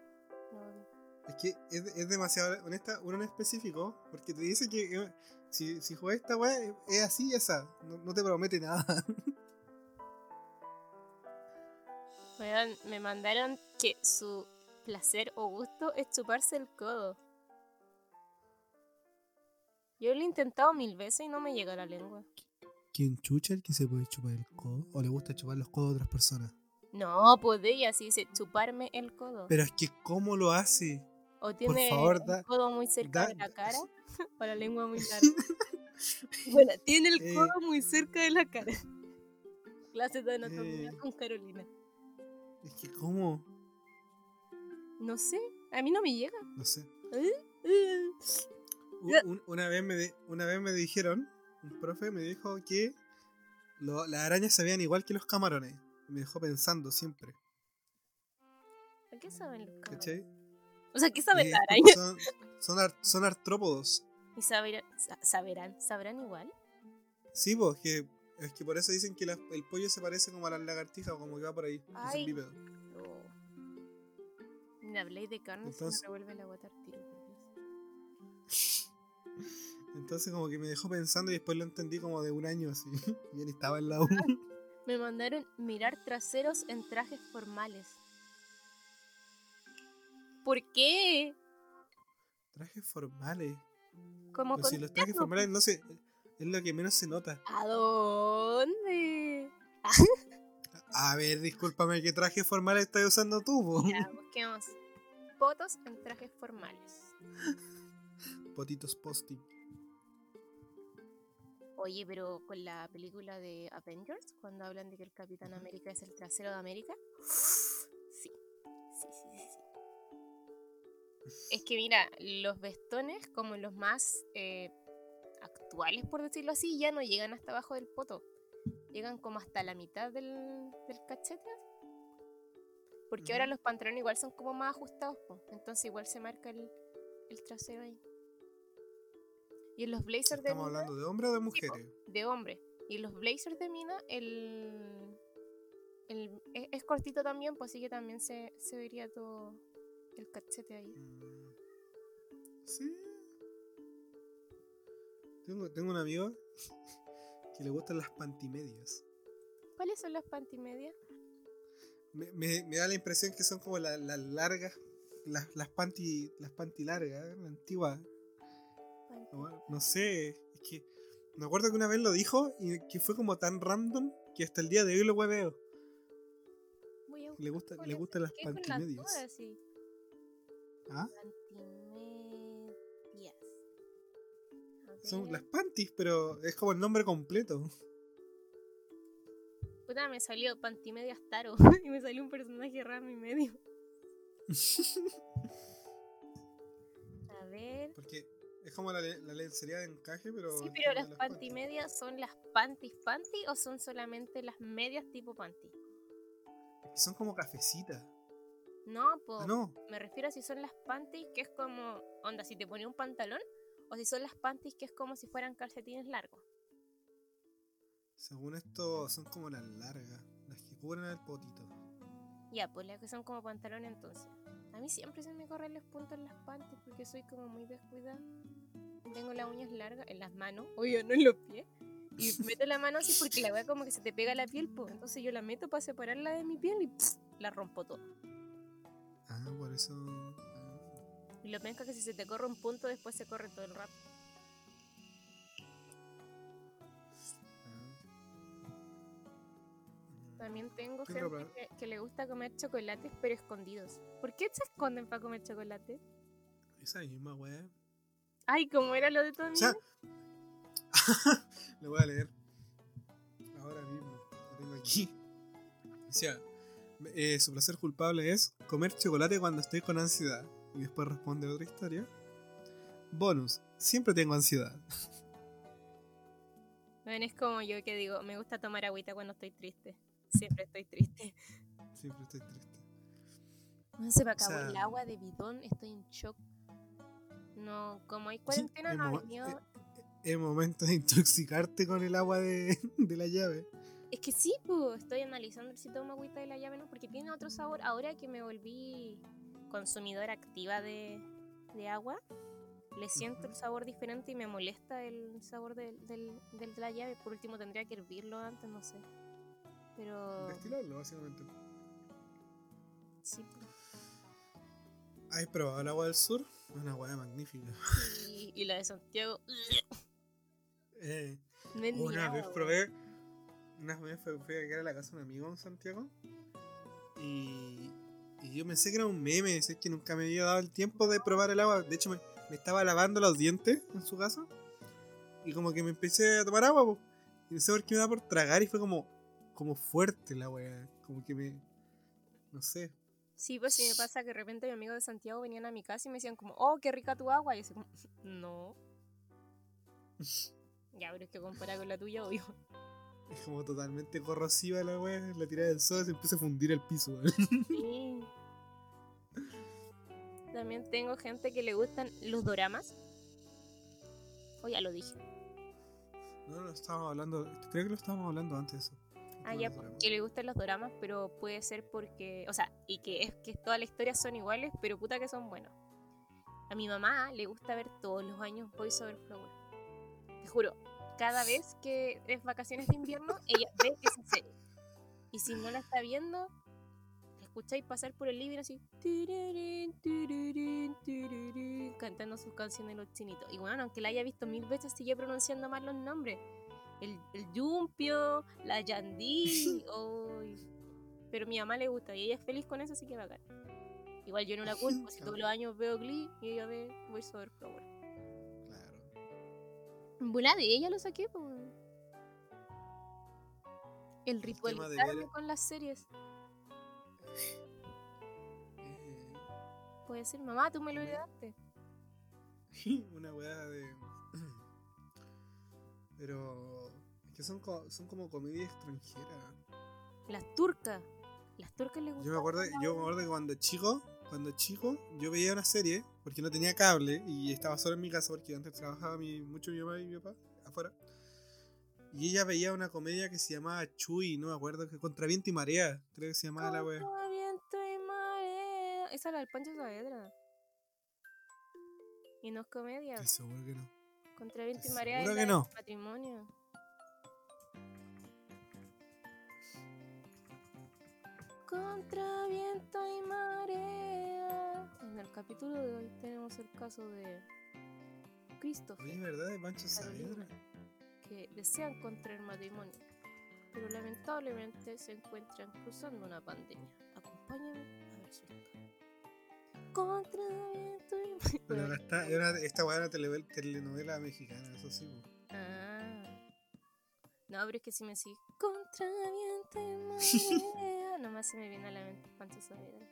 No, Es que es, es demasiado honesta, uno en específico, porque te dice que eh, si, si juegas esta weá es- es así y esa, no, no te promete nada. Me mandaron que su placer o gusto es chuparse el codo. Yo lo he intentado mil veces y no me llega a la lengua. ¿Quién chucha el que se puede chupar el codo? ¿O le gusta chupar los codos a otras personas? No, podía, así dice, chuparme el codo. Pero es que, ¿cómo lo hace? O tiene favor, el da- codo muy cerca da- de la cara o la lengua muy larga. bueno, tiene el Eh. codo muy cerca de la cara. Clases de anatomía Eh. con Carolina. Es que, ¿cómo? No sé, a mí no me llega. No sé. Una, vez me, una vez me dijeron, un profe me dijo que lo- las arañas se veían igual que los camarones. Me dejó pensando siempre. ¿A qué saben los camarones? ¿Cachai? O sea, ¿qué saben Eh, las arañas? Son, son, ar- son artrópodos. ¿Y saberán, sa- saberán, sabrán igual? Sí, pues que, es que por eso dicen que la- el pollo se parece como a las lagartijas o como que va por ahí. Ay. Me habléis de carne y Entonces- se me revuelve la guata tiro. Entonces como que me dejó pensando y después lo entendí como de un año así. y ni estaba en la U. Me mandaron mirar traseros en trajes formales. ¿Por qué? Trajes formales. Como Pero si los trajes formales no sé, es lo que menos se nota. ¿A dónde? A ver, discúlpame, ¿qué traje formal estás usando tú? Ya, busquemos. Fotos en trajes formales. Potitos posting. Oye, pero con la película de Avengers, cuando hablan de que el Capitán América es el trasero de América. Sí, sí, sí, sí. sí. Es que mira, los vestones, como los más eh, actuales, por decirlo así, ya no llegan hasta abajo del poto. Llegan como hasta la mitad del, del cachete. Porque ahora los pantalones igual son como más ajustados, po. entonces igual se marca el, el trasero ahí. Y en los blazers de ¿Estamos mina, hablando de hombres o de mujeres? de hombre. Y los blazers de mina, el, el es, es cortito también, pues así que también se, se vería todo el cachete ahí. Mm, Sí. Tengo, tengo un amigo que le gustan las pantimedias. ¿Cuáles son las pantimedias? Me, me, me da la impresión que son como las las largas, las, las panty, las panty largas, ¿eh? la antigua. No, no sé, es que me acuerdo que una vez lo dijo y que fue como tan random que hasta el día de hoy lo hueveo. Le, gusta, le gustan las ¿qué con las pantimedias. dudas, sí. ¿Ah? Pantimedias. Son las panties, pero es como el nombre completo. Puta, me salió Pantimedias Taro y me salió un personaje raro y medio. A ver. Porque es como la, le- la lencería de encaje, pero. Sí, pero las panties. pantimedias son las panties panty o son solamente las medias tipo panty. Son como cafecitas. No, Ah, no. me refiero a si son las panties que es como, onda, si te ponía un pantalón, o si son las panties que es como si fueran calcetines largos. Según esto, son como las largas, las que cubren el potito. Ya, pues las que son como pantalón entonces. A mí siempre se me corren los puntos en las panties porque soy como muy descuidada. Tengo las uñas largas en las manos, oye, no en los pies. Y meto la mano así porque la wea como que se te pega la piel, pues. Entonces yo la meto para separarla de mi piel y pss, la rompo todo. Ah, por eso. Ah. Y lo peor es que si se te corre un punto, después se corre todo el rato. También tengo Tengo gente que, que le gusta comer chocolates, pero escondidos. ¿Por qué se esconden para comer chocolate? Esa misma weá. Ay, ¿cómo era lo de tu O sea, lo voy a leer. Ahora mismo. Lo tengo aquí. Decía, eh, su placer culpable es comer chocolate cuando estoy con ansiedad. Y después responde otra historia. Bonus, siempre tengo ansiedad. Bueno, es como yo que digo, me gusta tomar agüita cuando estoy triste. Siempre estoy triste. Siempre estoy triste. No se me acabó sea- el agua de bidón, estoy en shock. No, como hay cuarentena, no ha venido. eh, Es momento de intoxicarte con el agua de, de la llave. Es que sí, pues, estoy analizando si tomo agüita de la llave, ¿no? Porque tiene otro sabor. Ahora que me volví consumidora activa de, de agua, le siento el sabor diferente y me molesta el sabor del, del, del de la llave. Por último, tendría que hervirlo antes, no sé. Pero Destilarlo, básicamente. sí. ¿Has probado el agua del sur? Es una agua magnífica. Y, y la de Santiago, Eh, Una vez probé. Una vez fui, a quedar a la casa de un amigo en Santiago. Y, y yo pensé que era un meme. Es que nunca me había dado el tiempo de probar el agua. De hecho, me, me estaba lavando los dientes en su casa. Y como que me empecé a tomar agua. po. Y no sé por qué me da por tragar. Y fue como, como fuerte la weá. Como que me. No sé. Sí, pues sí me pasa que de repente mis amigos de Santiago venían a mi casa y me decían como, oh, qué rica tu agua. Y yo como, no. ya, pero es que compara con la tuya, obvio. Es como totalmente corrosiva la wea. La tirada del sol se empieza a fundir el piso. weón. Sí. También tengo gente que le gustan los doramas. O ya lo dije. No, no estábamos hablando. Creo que lo estábamos hablando antes de eso. Ah, ya, que le gustan los doramas, pero puede ser porque. O sea, y que es que todas las historias son iguales, pero puta que son buenos. A mi mamá le gusta ver todos los años Boys Over Flower. Te juro, cada vez que es vacaciones de invierno, ella ve esa serie. Y si no la está viendo, la escucháis pasar por el living así. tirirín, tirirín, tirirín, Cantando sus canciones los chinitos. Y bueno, aunque la haya visto mil veces, sigue pronunciando mal los nombres. El, el Yumpio, la Yandí. uy. Pero a mi mamá le gusta y ella es feliz con eso, así que bacán. Igual yo no la culpo, si todos los años veo Glee y ella ve Voice Over Flower. Claro. En bola de ella lo saqué, pues. El ritualizarme con las series. Puede ser, mamá, tú me lo heredaste. una weá de. Pero. Es que son, co- son como comedia extranjera. Las turcas. Las turcas le gustan. Yo me acuerdo, yo me acuerdo que cuando chico, cuando chico, yo veía una serie, porque no tenía cable y estaba solo en mi casa porque antes trabajaba mi, mucho mi mamá y mi papá afuera. Y ella veía una comedia que se llamaba Chuy, no me acuerdo, que contra viento y marea, creo que se llamaba la wea. Contra marea. Esa es la del Pancho Saavedra. Y no es comedia. Estoy seguro que no. Contra viento y marea es que no. matrimonio. Contra viento y marea. En el capítulo de hoy tenemos el caso de Christopher. Oye, ¿verdad? De Pancho Saavedra. que desean contraer matrimonio, pero lamentablemente se encuentran cruzando una pandemia. Acompáñame Contra viento y ahora está, era esta weá era telenovela mexicana, eso sí. Ah. No, pero es que si me decís contra viento y marea, nomás se me viene a la mente Pancho Saavedra.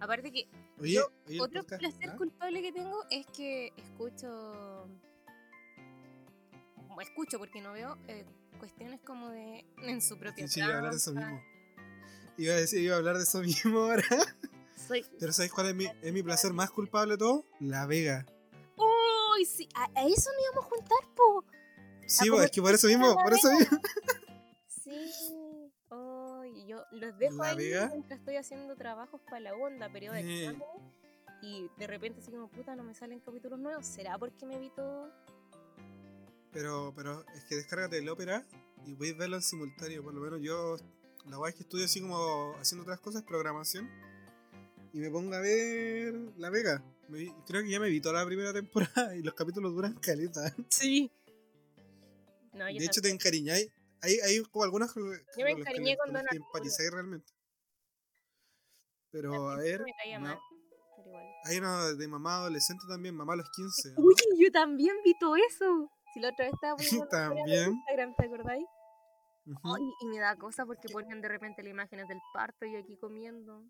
Aparte que Oye, Yo, oye, otro podcast, placer ¿ah? culpable que tengo es que escucho. Escucho porque no veo eh, cuestiones como de. en su propia Sí, sí, hablar de eso mismo. Iba a decir, iba a hablar de eso mismo ahora. Soy. Pero ¿sabes cuál es mi, es mi placer más culpable de todo? La Vega. ¡Uy! Sí, a, a eso nos íbamos a juntar, po. Sí, po, es que por eso mismo, por eso mismo. Sí. Ay, yo los dejo ¿La ahí Vega? mientras estoy haciendo trabajos para la onda, periodo de Eh. Y de repente así como, puta, no me salen capítulos nuevos. ¿Será porque me vi todo? Pero, pero es que descárgate el ópera y puedes verlo en simultáneo. Por lo menos yo, la weá es que estudio así como haciendo otras cosas, programación. Y me pongo a ver La Vega. Me creo que ya me vi toda la primera temporada y los capítulos duran caleta. Sí. No, De hecho, te encariñáis. Hay, hay como algunas Yo me encariñé con Don empatizáis realmente. Pero a ver, no. mal, pero igual. hay una de mamá adolescente también, mamá a los 15. ¿no? Uy, yo también vi todo eso. Si la otra vez estaba poniendo También. Instagram, ¿te acordáis? Ay, y me da cosa porque ponían de repente las imágenes del parto y aquí comiendo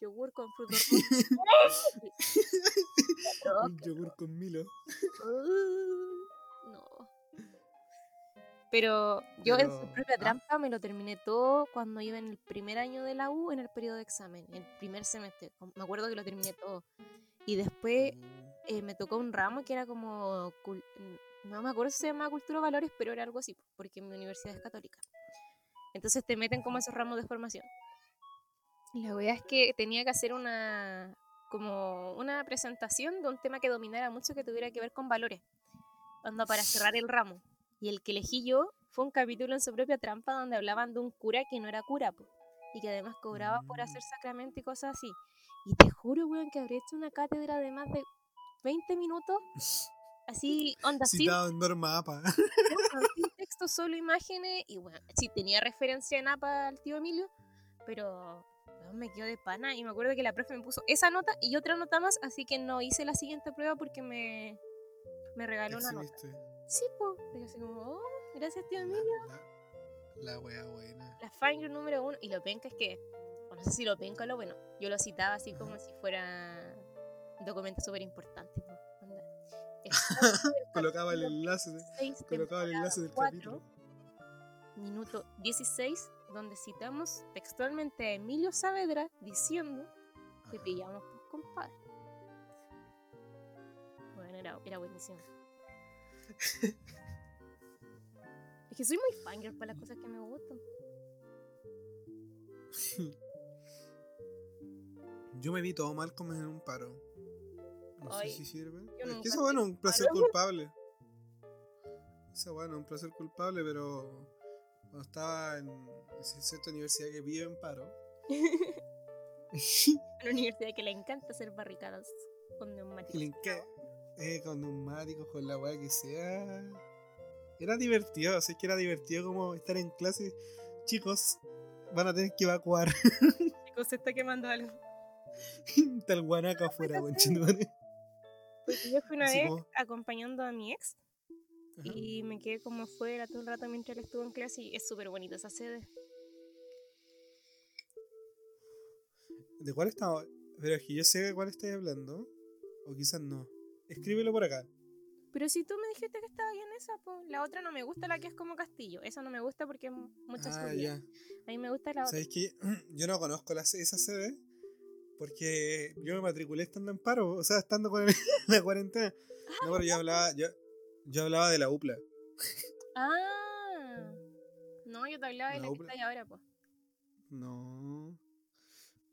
yogur con frutos. Un yogur con Milo. Uh, no. Pero yo en su propia ah. trampa me lo terminé todo cuando iba en el primer año de la U en el periodo de examen, el primer semestre. Me acuerdo que lo terminé todo. Y después eh, me tocó un ramo que era como. No me acuerdo si se llamaba Cultura o Valores, pero era algo así, porque mi universidad es católica. Entonces te meten como esos ramos de formación. Y La verdad es que tenía que hacer una como una presentación de un tema que dominara mucho que tuviera que ver con valores. Onda para cerrar el ramo. Y el que elegí yo fue un capítulo en su propia trampa donde hablaban de un cura que no era cura, po, y que además cobraba por hacer sacramento y cosas así. Y te juro, weón, que habría hecho una cátedra de más de 20 minutos. Así, onda, Citado en Norma APA. texto, solo imágenes. Y bueno, sí tenía referencia en APA al tío Emilio, pero me quedó de pana. Y me acuerdo que la profe me puso esa nota y otra nota más, así que no hice la siguiente prueba porque me, me regaló una nota. Sí, pues. Así como, oh, gracias tío Emilio. La, wea buena. La fangirl número uno. Y lo penca es que, no sé si lo penca o lo bueno, yo lo citaba así como si fuera un documento súper importante. Colocaba el enlace, 16, colocaba el enlace del temporada capítulo. 4, minuto 16, donde citamos textualmente a Emilio Saavedra diciendo Ajá. pillamos pues compadre. Bueno, era, era buenísimo. es que soy muy fangirl para las cosas que me gustan. Yo me vi todo mal como en un paro. No Ay, sé si sirve. Es que bueno, un placer paro. culpable. Eso bueno, un placer culpable, pero cuando estaba en esa cierta universidad que vive en paro. Una universidad que le encanta hacer barricadas con neumáticos. le eh, con neumáticos, con la weá que sea. Era divertido, así que era divertido como estar en clase. Chicos, van a tener que evacuar. Chicos, se está quemando algo. Tal guanaca afuera, conchetumare. Porque yo fui una Así vez como- acompañando a mi ex Ajá. y me quedé como fuera todo el rato mientras él estuvo en clase y es súper bonita esa sede. ¿De cuál estamos? Pero es que yo sé de cuál estoy hablando. O quizás no. Escríbelo por acá. Pero si tú me dijiste que estaba bien esa, pues la otra no me gusta, la que es como castillo. Esa no me gusta porque es mu- mucha Ah, ya. A mí me gusta la otra. ¿Sabéis que yo no conozco la, esa sede? Porque yo me matriculé estando en paro, o sea, estando con la cuarentena. No, pero yo hablaba, yo, yo hablaba de la UPLA. Ah. No, yo te hablaba de La la, que UPLA. está ahí ahora, pues. No.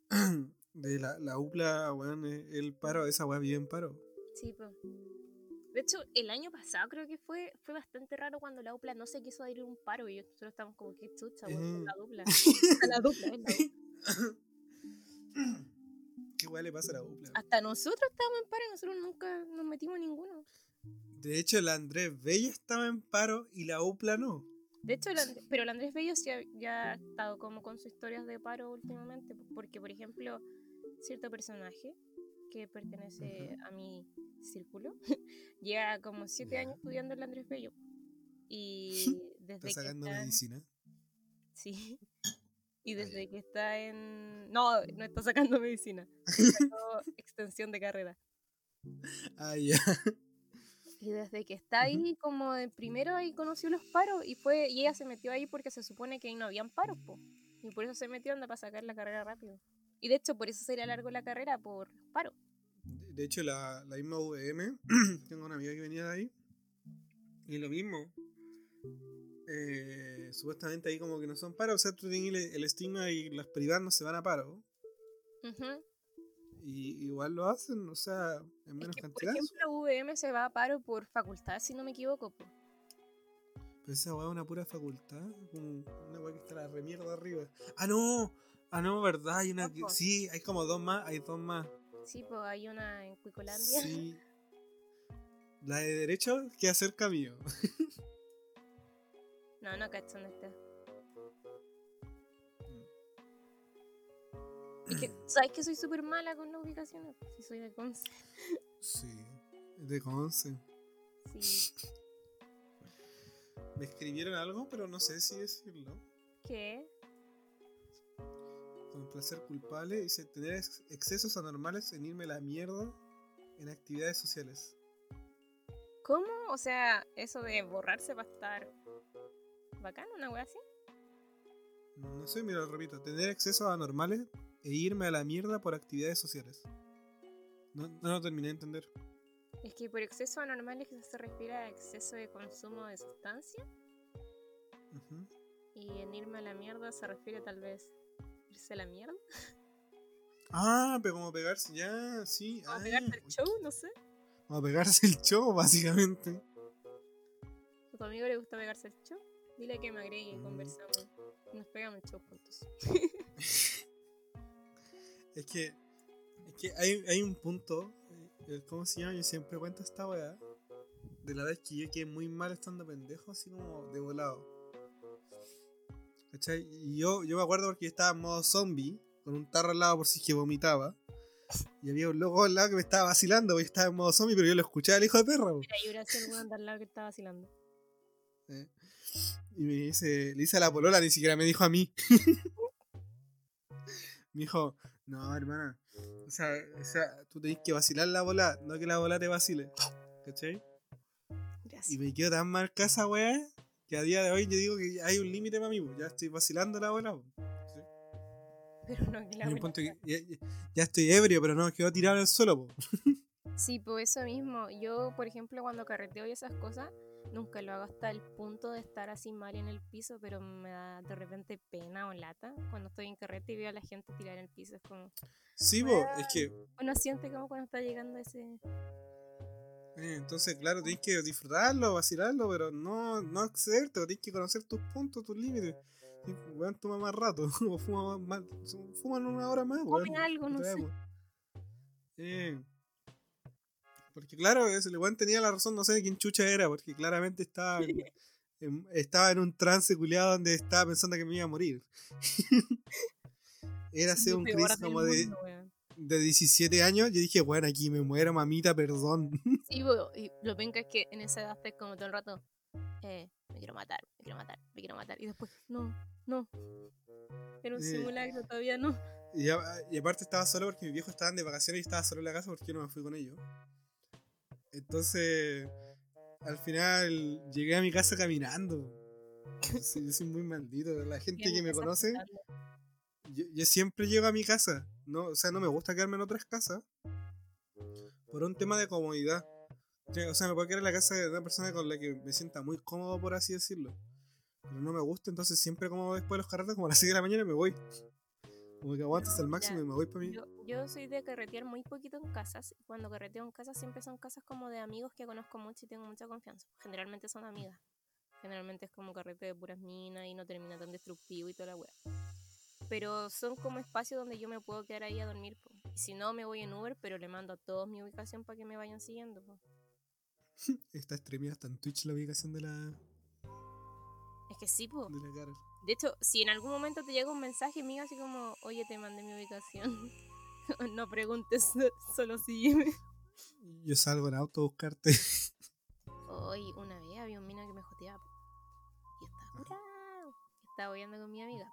De la, la UPLA, weón, el paro, esa weá vive en paro. Sí, pues. De hecho, el año pasado creo que fue fue bastante raro cuando la dupla no se quiso adherir un paro y nosotros estábamos como que chucha, weón, Eh. la dupla. La dupla, es la dupla. ¿Qué weá le pasa a la UPLA? Hasta nosotros estábamos en paro y nosotros nunca nos metimos en ninguno. De hecho, la Andrés Bella estaba en paro y la UPLA no. De hecho, el pero el Andrés Bello sí ha- ya ha estado como con sus historias de paro últimamente, porque por ejemplo, cierto personaje que pertenece a mi círculo lleva como siete años estudiando el Andrés Bello. Y desde Está que sacando está, medicina. sí. Y Ah, desde que está en... No, no está sacando medicina. Sacó extensión de carrera. Ah, ya. Y desde que está ahí, como de primero ahí conoció los paros y fue y ella se metió ahí porque se supone que ahí no habían paros, po. Y por eso se metió anda para sacar la carrera rápido. Y de hecho por eso sería largo la carrera por paro. De de hecho, la, la misma VM, tengo una amiga que venía de ahí. Y lo mismo. Eh, supuestamente ahí como que no son paro, o sea, tú tienes el, el estigma y las privadas no se van a paro. Ujú. Y igual lo hacen, o sea, en Es menos que, por cantidad. ejemplo, VM se va a paro por facultad, si no me equivoco. po. Pero esa weá es una pura facultad, como una weá que está la remierda arriba. Ah, no, ah, no, verdad, hay una que, Ojo. sí, hay como dos más, hay dos más. Sí, pues hay una en Cuicolandia. Sí. La de derecho queda cerca mío. No, no cacho dónde está. Es que, ¿sabes que soy súper mala con las ubicaciones? Si soy de Conce. Sí, de Conce. Sí. Me escribieron algo, pero no sé si decirlo. ¿Qué? Con placer culpable, dice tener ex- excesos anormales en irme a la mierda en actividades sociales. ¿Cómo? O sea, eso de borrarse va a estar bacán, una wea así. No sé, mira, repito, tener excesos anormales e irme a la mierda por actividades sociales. No, no lo terminé de entender. Es que por exceso anormal es que se refiere a exceso de consumo de sustancia. Y en irme a la mierda se refiere tal vez irse a la mierda. Ah, pero como pegarse, ya, sí. O ah, pegarte el show, no sé. Como pegarse el show, básicamente. ¿A tu amigo le gusta pegarse el show? Dile que me agregue y Mm. conversamos. Nos pegamos el show juntos. Es que, es que hay, hay un punto, eh, ¿cómo se llama? Yo siempre cuento esta weá. De la vez que yo quedé muy mal estando pendejo, así como de volado. ¿Cachai? Y yo, yo me acuerdo porque yo estaba en modo zombie, con un tarro al lado por si es que vomitaba. Y había un loco al lado que me estaba vacilando, porque yo estaba en modo zombie, pero yo lo escuchaba el hijo de perra. Mira, y hubiera sido el weón al lado que estaba vacilando. Eh, Y me dice, le dice a la polola, ni siquiera me dijo a mí. Me dijo, no, hermana. O sea, o sea, tú tenés que vacilar la bola, no que la bola te vacile. ¿Cachai? Y Gracias. me quedo tan marcada esa weá que a día de hoy yo digo que hay un límite para mí, po. ya estoy vacilando la bola. po. Pero no, que la que ya, estoy ebrio, pero no, quedo tirado en el suelo. po. Sí, por eso mismo. Yo, por ejemplo, cuando carreteo y esas cosas, nunca lo hago hasta el punto de estar así mal en el piso, pero me da de repente pena o lata cuando estoy en carrete y veo a la gente tirar en el piso. Es como, Sí, po, es que uno siente como cuando está llegando ese... eh, entonces, claro, tienes que disfrutarlo, vacilarlo, pero no, no excederte, po, tienes que conocer tus puntos, tus límites. Sí, Weón, toma más rato, o fuma más, fuman una hora más, weón. Comen algo, no sé. Eh, porque claro, el weón tenía la razón, no sé de quién chucha era, porque claramente estaba en, en- estaba en un trance culiado donde estaba pensando que me iba a morir. era así Lo un Chris como de, mundo, de 17 años, yo dije, bueno, aquí me muero, mamita, perdón. Sí, bo- y lo penca es que en esa edad estás como todo el rato, eh, me quiero matar, me quiero matar, me quiero matar. Y después, no, no. Era un Eh. simulacro, todavía no. Y, y aparte estaba solo porque mis viejos estaban de vacaciones y estaba solo en la casa porque yo no me fui con ellos. Entonces, al final llegué a mi casa caminando. Sí, yo soy muy maldito. La gente que me conoce, yo, yo siempre llego a mi casa. No, o sea, no me gusta quedarme en otras casas por un tema de comodidad. O sea, me puedo quedar en la casa de una persona con la que me sienta muy cómodo, por así decirlo. Pero no me gusta, entonces siempre como después de los carretes, como a las 6 de la mañana, me voy. Como que aguanto hasta el máximo ya. y me voy para mí. Yo, yo soy de carretear muy poquito en casas. y Cuando carreteo en casas siempre son casas como de amigos que conozco mucho y tengo mucha confianza. Generalmente son amigas. Generalmente es como carrete de puras minas y no termina tan destructivo y toda la wea. Pero son como espacios donde yo me puedo quedar ahí a dormir. po. Y si no, me voy en Uber, pero le mando a todos mi ubicación para que me vayan siguiendo. po. Está streameada hasta en Twitch la ubicación de la, Es que sí, po. de la Carol. De hecho, si en algún momento te llega un mensaje mío así como, oye, te mandé mi ubicación, no preguntes, solo sígueme. Yo salgo en auto a buscarte. Hoy, una vez había un mina que me joteaba. Y estaba curado. Y estaba oyendo con mi amiga.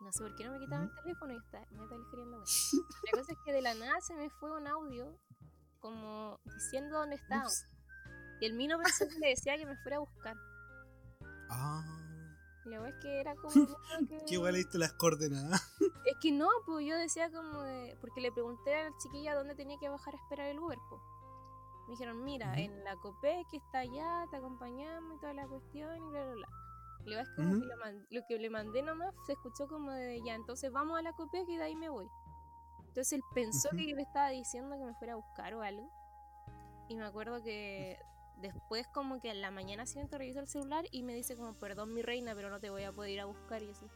No sé por qué no me quitaba el teléfono y estaba, me estaba escribiendo. La cosa es que de la nada se me fue un audio como diciendo dónde estaba. Ups. Y el mino pensó que le decía que me fuera a buscar. Ah, la verdad es que era como... que- qué igual leíste las coordenadas. Es que no, pues yo decía como de... Porque le pregunté a la chiquilla dónde tenía que bajar a esperar el Uber, pues. Me dijeron, mira, Ujú. en la COPE que está allá, te acompañamos y toda la cuestión y bla, bla, bla. Y es como Ujú. que lo, man- lo que le mandé nomás se escuchó como de, ya, entonces vamos a la COPE y de ahí me voy. Entonces él pensó Ujú. que yo le estaba diciendo que me fuera a buscar o algo. Y me acuerdo que después como que en la mañana siguiente reviso el celular y me dice como, perdón mi reina, pero no te voy a poder ir a buscar y así.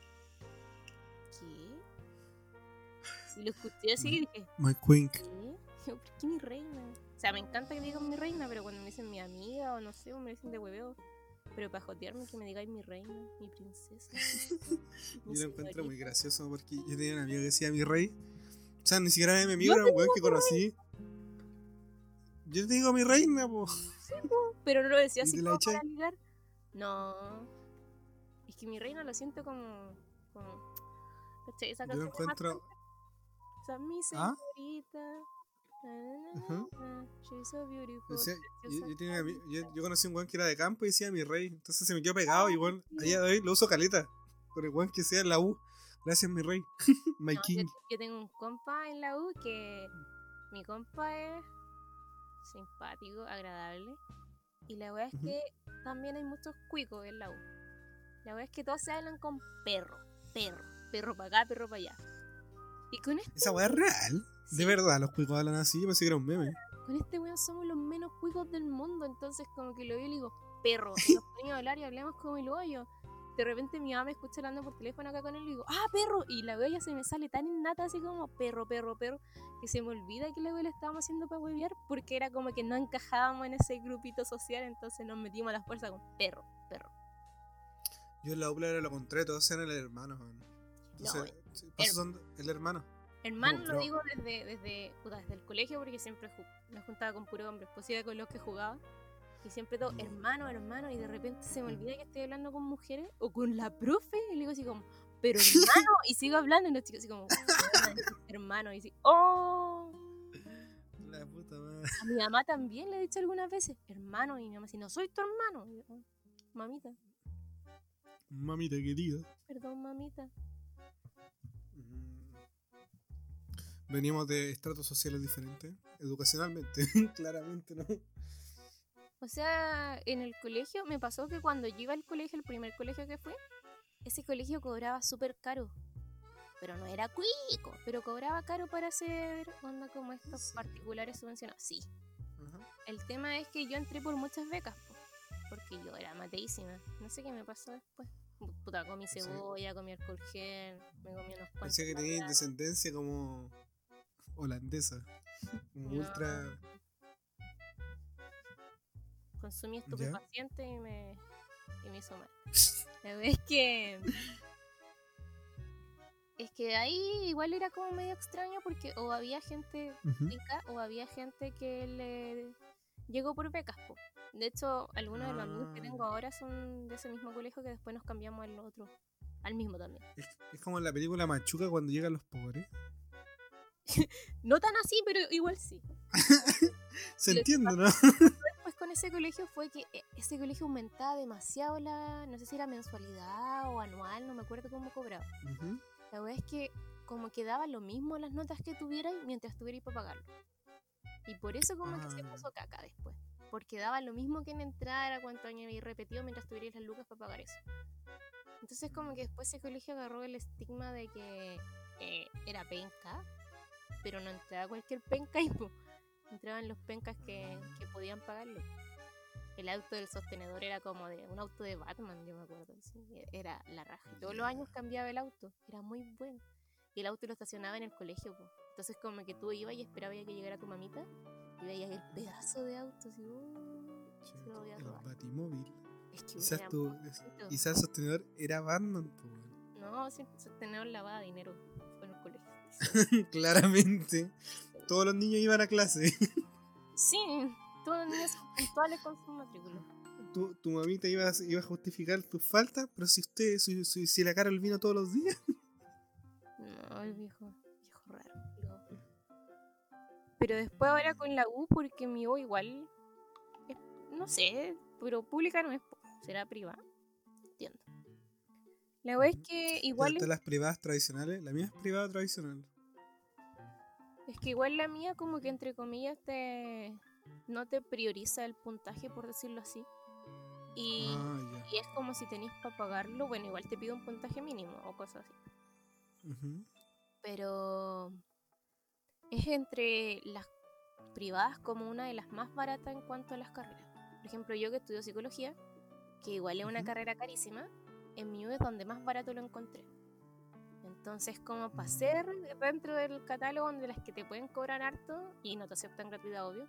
¿Qué? Y lo escuché así y dije, My Quink. ¿qué? ¿por qué mi reina? O sea, me encanta que me digan mi reina, pero cuando me dicen mi amiga o no sé, o me dicen de hueveo. Pero para jotearme que me digáis mi reina, mi princesa. mi Yo lo encuentro muy gracioso porque yo tenía un amigo que decía mi rey. O sea, ni siquiera era mi amigo, era un weón que conocí. Yo te digo mi reina, po. Pero no lo decía ¿Y así como para ligar. No. Es que mi reina lo siento como. como. Esa Yo canción Marc encuentro. O sea, mi yo, yo yo, yo conocí un weón que era de campo y decía mi rey. Entonces se me quedó pegado y weón, a día de hoy lo uso caleta. Con el weón que sea en la U. Gracias, mi rey. My No, yo, king. yo tengo un compa en la U que mi compa es simpático, agradable. Y la verdad es que también hay muchos cuicos en la U. La verdad es que todos se hablan con perro, perro, perro para acá, perro para allá. Y con este, Esa weá es real. De verdad, los cuicos hablan así. Yo pensé que era un meme. con este weón somos los menos cuicos del mundo. Entonces, como que lo veo y le digo, perro. Y nos ponemos a hablar y hablamos como el hoyo. De repente mi mamá me escucha hablando por teléfono acá con él y digo, ah, perro. Y la ya se me sale tan innata así como perro, perro, perro, que se me olvida que la wea la estábamos haciendo para huevear porque era como que no encajábamos en ese grupito social. Entonces nos metimos a la fuerza con perro, perro. Yo en la UPLA era lo contrario, todos eran el hermano. Entonces, por eso son el hermano. Hermano No, lo digo desde, desde, desde el colegio porque siempre me juntaba con puro hombres, pues iba con los que jugaba. Y siempre todo, Mm. hermano, hermano, y de repente se me olvida que estoy hablando con mujeres o con la profe. Y le digo así como, pero hermano, y sigo hablando y los chicos así como, "Weona, dijiste hermano, y así, oh. La puta madre. A mi mamá también le he dicho algunas veces, hermano, y mi mamá dice, no soy tu hermano. Y yo, "Oh, mamita, Mamita querida. perdón, mamita. Mm. Veníamos de estratos sociales diferentes. Educacionalmente, claramente, ¿no? O sea, en el colegio me pasó que cuando yo iba al colegio, el primer colegio que fui, ese colegio cobraba súper caro. Pero no era cuico, pero cobraba caro para hacer onda como estos Sí. particulares subvencionados. Sí. Ajá. El tema es que yo entré por muchas becas, po, porque yo era mateísima. No sé qué me pasó después. Puta, comí Sí. cebolla, comí alcohol gel, me comí unos cuantos. Pensé que tenías descendencia como holandesa. Como No. ultra. Consumí estupefacientes y me, y me hizo mal. La verdad es que. Es que ahí igual era como medio extraño porque o había gente rica o había gente que le llegó por becas. po. De hecho, algunos de los amigos que Ah. tengo ahora son de ese mismo colegio que después nos cambiamos al otro. Al mismo también. Es, es como en la película Machuca cuando llegan los pobres. No tan así, pero igual sí. Se Lo entiende, ¿no? Con ese colegio fue que eh, ese colegio aumentaba demasiado la. No sé si era mensualidad o anual, no me acuerdo cómo cobraba. Ujú. La verdad es que como que daba lo mismo las notas que tuvierais mientras tuvierais para pagarlo. Y por eso como que se Ah. puso caca después. Porque daba lo mismo que en entrar a cuánto años habéis repetido mientras tuvierais las lucas para pagar eso. Entonces como que después ese colegio agarró el estigma de que eh, era penca, pero no entraba cualquier penca y po, entraban los pencas que, que podían pagarlo. El auto del sostenedor era como de un auto de Batman, yo me acuerdo. sí, Era la raja. Todos los años cambiaba el auto. Era muy bueno. Y el auto lo estacionaba en el colegio. po. Entonces como que tú ibas y esperabas que llegara tu mamita y veías el pedazo de auto. Así, "Uh, se lo voy a El robar". Batimóvil. Es que Quizás bonito. quizás el sostenedor era Batman, po. No, sí, sostener lavaba dinero en el colegio. Claramente. Todos los niños iban a clase. Sí, todos los niños puntuales con su matrícula. Tu, tu mamita iba, a- iba a justificar tus faltas, pero si usted, si, si, si la cara el vino todos los días. No, el viejo, viejo raro. Pero después ahora con la U, porque mi U igual, es- no sé, pero pública no es, será privada. Entiendo. La U es que igual Están es, las privadas tradicionales. La mía es privada tradicional. Es que igual la mía como que entre comillas te no te prioriza el puntaje por decirlo así. Y, Ah, y es como si tenéis para pagarlo, bueno, igual te pide un puntaje mínimo o cosas así. Pero es entre las privadas como una de las más baratas en cuanto a las carreras. Por ejemplo, yo que estudio psicología, que igual es una carrera carísima, en mi U es donde más barato lo encontré. Entonces, como para ser dentro del catálogo de las que te pueden cobrar harto y no te aceptan gratuidad, obvio,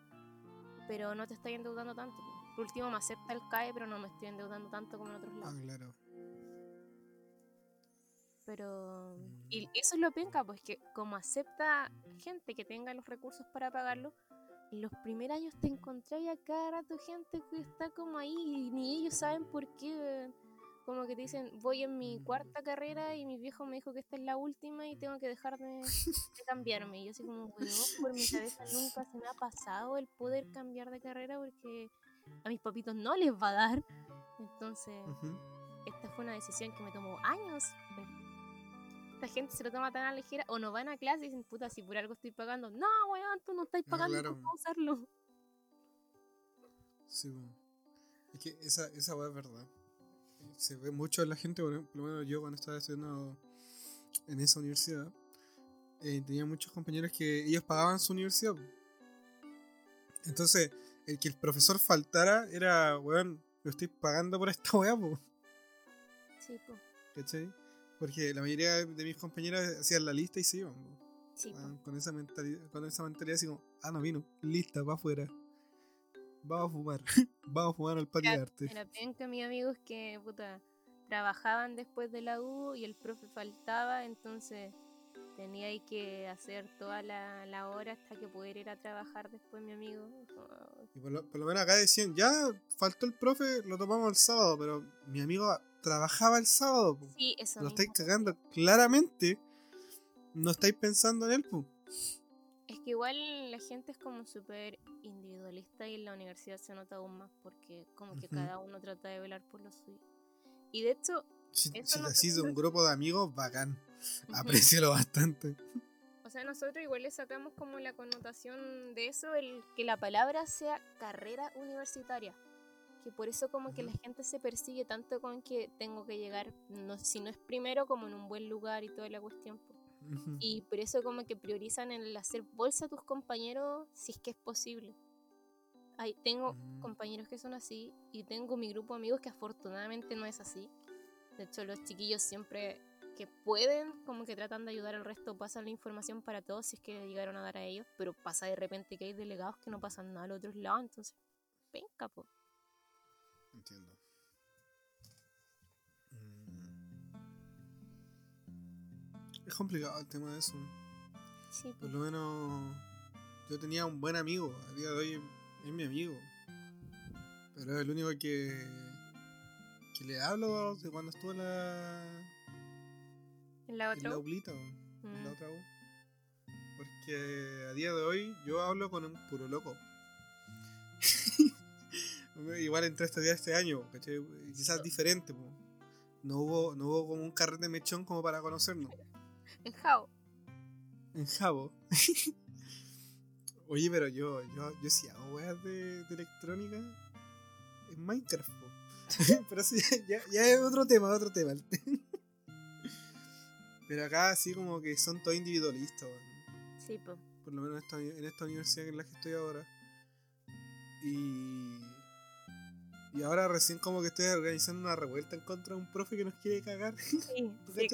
pero no te estoy endeudando tanto. po. Por último, me acepta el CAE, pero no me estoy endeudando tanto como en otros lados. Ah, claro. Pero. Mm. Y eso es lo penca, pues que como acepta gente que tenga los recursos para pagarlo, en los primeros años te encontrás a cada rato gente que está como ahí y ni ellos saben por qué. Como que te dicen, voy en mi cuarta carrera y mi viejo me dijo que esta es la última y tengo que dejar de, de cambiarme. Y yo así como, bueno, por mi cabeza nunca se me ha pasado el poder cambiar de carrera porque a mis papitos no les va a dar. Entonces, esta fue una decisión que me tomó años. Esta gente se lo toma tan a la ligera o no van a clase y dicen, puta, si por algo estoy pagando. No, weón, tú no estás pagando claro. no usarlo. Sí, bueno. Es que esa, esa weá es verdad. Se ve mucho en la gente, por ejemplo, bueno, yo cuando estaba estudiando en esa universidad, eh, tenía muchos compañeros que ellos pagaban su universidad. Entonces, el que el profesor faltara era, weón, lo estoy pagando por esta weá, po. Sí, po. ¿Cachai? Porque la mayoría de mis compañeros hacían la lista y se iban, po. Sí, po. Ah, con esa mentalidad, con esa mentalidad así como, ah, no vino, lista, va afuera. Vamos a fumar, vamos a fumar al patio de arte. Era penca mis amigos que, puta, trabajaban después de la U y el profe faltaba, entonces tenía ahí que hacer toda la, la hora hasta que pudiera ir a trabajar después mi amigo. Y por lo, por lo menos acá decían, ya faltó el profe, lo tomamos el sábado, pero mi amigo trabajaba el sábado. po. Sí, eso Lo mismo. estáis cagando. Claramente no estáis pensando en él. po. Que igual la gente es como súper individualista y en la universidad se nota aún más porque como que cada uno trata de velar por lo suyo. Y de hecho, Si, si no te un grupo de amigos, bacán. Aprecialo bastante. o sea, nosotros igual le sacamos como la connotación de eso, el que la palabra sea carrera universitaria. Que por eso como que la gente se persigue tanto con que tengo que llegar, no, si no es primero, como en un buen lugar y toda la cuestión. Y por eso como que priorizan el hacer bolsa a tus compañeros si es que es posible. Ay, tengo Mm. compañeros que son así y tengo mi grupo de amigos que afortunadamente no es así. De hecho, los chiquillos siempre que pueden, como que tratan de ayudar al resto, pasan la información para todos si es que le llegaron a dar a ellos, pero pasa de repente que hay delegados que no pasan nada al otro lado, entonces, venga, po. Entiendo. Es complicado el tema de eso. Sí. Por lo menos yo tenía un buen amigo. A día de hoy es mi amigo. Pero es el único que, que le hablo de cuando estuve en la, en la en otra. la U, ULITA, en la Mm. otra U. Porque a día de hoy yo hablo con un puro loco. Igual entré a estudiar este año, ¿cachai? Quizás diferente. po. No hubo, no hubo como un carrete mechón como para conocernos. En Jao. En Jabo. Oye, pero yo, yo, yo sí hago weas de, de electrónica en Minecraft. pero ya, ya- ya es otro tema, otro tema. pero acá así como que son todos individualistas, weón. Sí, po. por lo menos en esta, en esta universidad en la que estoy ahora. Y, y ahora recién como que estoy organizando una revuelta en contra de un profe que nos quiere cagar. Sí, ¿Tú sí,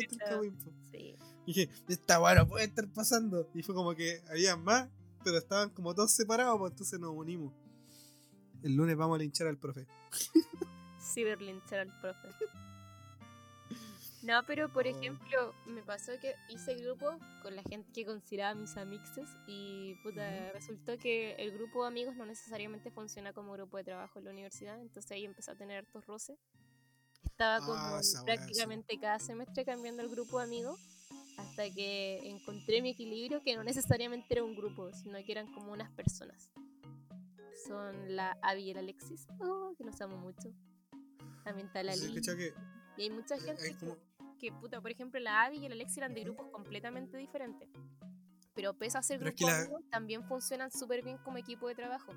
po? sí. Y dije, esta weá no puede estar pasando. Y fue como que había más, pero estaban como todos separados, pues entonces nos unimos. El lunes vamos a linchar al profe. ciberlinchar al profe. No, pero por Oh. ejemplo, me pasó que hice grupo con la gente que consideraba mis amixes y puta, resultó que el grupo de amigos no necesariamente funciona como grupo de trabajo en la universidad, entonces ahí empecé a tener hartos roces. Estaba como Ah, sí. prácticamente cada semestre cambiando el grupo de amigos hasta que encontré mi equilibrio que no necesariamente era un grupo, sino que eran como unas personas. Son la Abby y el Alexis, oh, que los amo mucho. También está la Lili. ¿cachai que, Y hay mucha eh, gente hay como- que, puta, por ejemplo, la Abby y el Alexis eran de grupos completamente diferentes. Pero pese a ser grupos la- también funcionan súper bien como equipo de trabajo.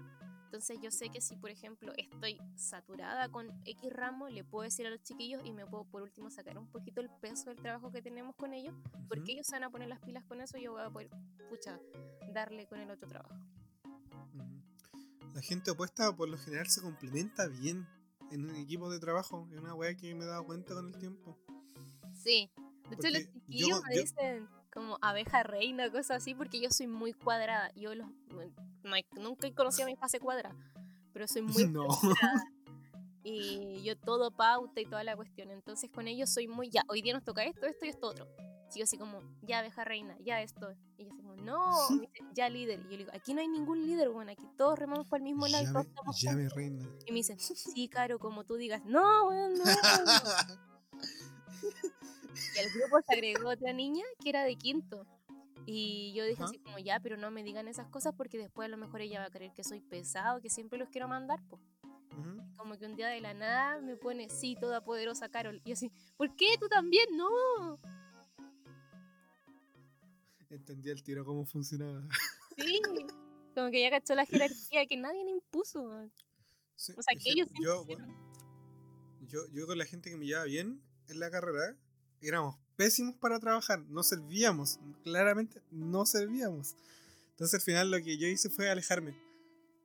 Entonces yo sé que si, por ejemplo, estoy saturada con X ramo, le puedo decir a los chiquillos y me puedo por último sacar un poquito el peso del trabajo que tenemos con ellos, porque Ujú, ellos se van a poner las pilas con eso y yo voy a poder, pucha, darle con el otro trabajo. La gente opuesta por lo general se complementa bien en un equipo de trabajo. Es una weá que me he dado cuenta con el tiempo. Sí. De hecho, los yo chiquillos con- me yo- dicen como abeja reina, cosas así, porque yo soy muy cuadrada. Yo los, no nunca he conocido mi fase cuadrada, pero soy muy No. estructurada. Y yo todo pauta y toda la cuestión. Entonces con ellos soy muy, ya, hoy día nos toca esto, esto y esto otro. Sigo así como, ya abeja reina, ya esto. Y yo así como, no, me dice, ya líder. Y yo le digo, aquí no hay ningún líder, bueno, aquí todos remamos para el mismo lado y todos estamos llame juntos". reina. Y me dicen, sí, Caro, como tú digas, no, weón, no. Y al grupo se agregó otra niña que era de quinto. Y yo dije así como, ya, pero no me digan esas cosas porque después a lo mejor ella va a creer que soy pesado, que siempre los quiero mandar, pues. Como que un día de la nada me pone, sí, toda poderosa Carol. Y así, ¿por qué tú también? No. Entendí el tiro cómo funcionaba. Sí. Como que ya cachó la jerarquía que nadie le impuso. Sí, O sea, que ellos yo, yo, yo con la gente que me llevaba bien en la carrera, éramos pésimos para trabajar, no servíamos, claramente no servíamos. Entonces al final lo que yo hice fue alejarme,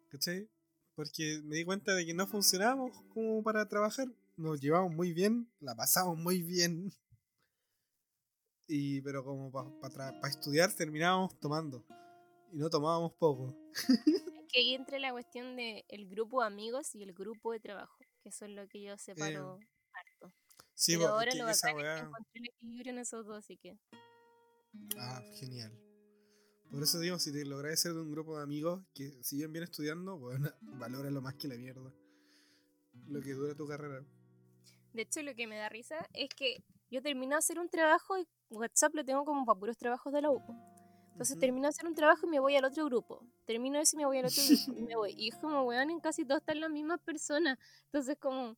¿cachai? Porque me di cuenta de que no funcionábamos como para trabajar, nos llevamos muy bien, la pasamos muy bien. Y, pero como para estudiar terminábamos tomando. Y no tomábamos poco. Es que ahí entra la cuestión de el grupo de amigos y el grupo de trabajo, que eso es lo que yo separo harto. Sí, Pero ahora lo esa bacán es que weá- encontré el equilibrio en esos dos, así que... Ah, genial. Por eso digo, si te logras ser de un grupo de amigos que siguen bien estudiando, bueno, valora lo más que la mierda. Lo que dura tu carrera. De hecho, lo que me da risa es que yo termino de hacer un trabajo y WhatsApp lo tengo como para puros trabajos de la U. Entonces termino de hacer un trabajo y me voy al otro grupo. Termino ese y me voy al otro grupo y me voy. Y es como, weón, en casi todos están las mismas personas. Entonces como...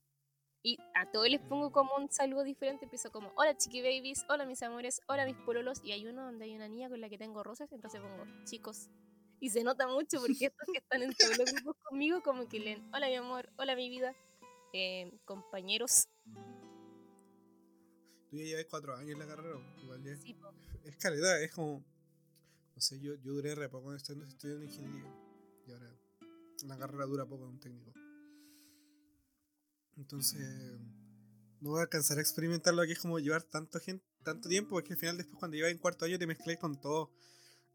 Y a todos les pongo como un saludo diferente. Empiezo como, hola chiqui babies, hola mis amores, hola mis pololos. Y hay uno donde hay una niña con la que tengo rosas, entonces pongo, chicos. Y se nota mucho porque estos que están en todos los grupos conmigo como que leen, hola mi amor, hola mi vida, eh, compañeros. Tú ya llevas cuatro años en la carrera, igual ya. Sí, po. Es calidad, es como. No sé, yo, yo duré re poco estudiando, estudiando ingeniería. Y ahora la carrera dura poco en un técnico. Entonces, no voy a alcanzar a experimentar lo que es como llevar tanto, gente, tanto tiempo, porque al final, después, cuando llevas en cuarto año, te mezclé con todo.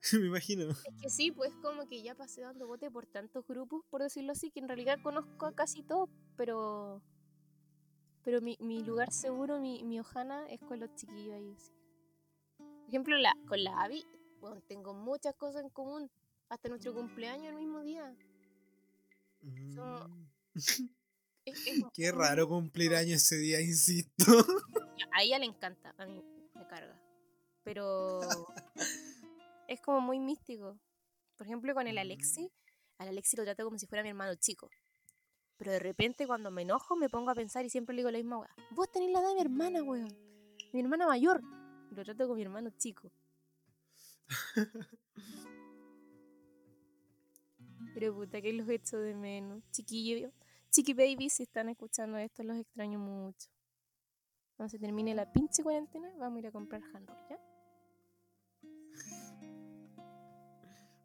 Me imagino. Es que sí, pues como que ya pasé dando bote por tantos grupos, por decirlo así, que en realidad conozco a casi todos, pero pero mi, mi lugar seguro, mi, mi ojana, es con los chiquillos ahí. sí. Por ejemplo, la, con la Abby, bueno, tengo muchas cosas en común. Hasta nuestro cumpleaños el mismo día. So- Mm. Es- es Qué raro cumplir años ese día, insisto. A ella le encanta, a mí me carga. Pero es como muy místico. Por ejemplo, con el Alexi, al Alexi lo trato como si fuera mi hermano chico. Pero de repente cuando me enojo me pongo a pensar y siempre le digo la misma weá. Vos tenés la edad de mi hermana, weón. Mi hermana mayor. Lo trato como mi hermano chico. Pero puta, que los echo de menos. Chiquillo, chiqui baby, si están escuchando esto, los extraño mucho. Cuando se termine la pinche cuarentena, vamos a ir a comprar handroll, ¿ya?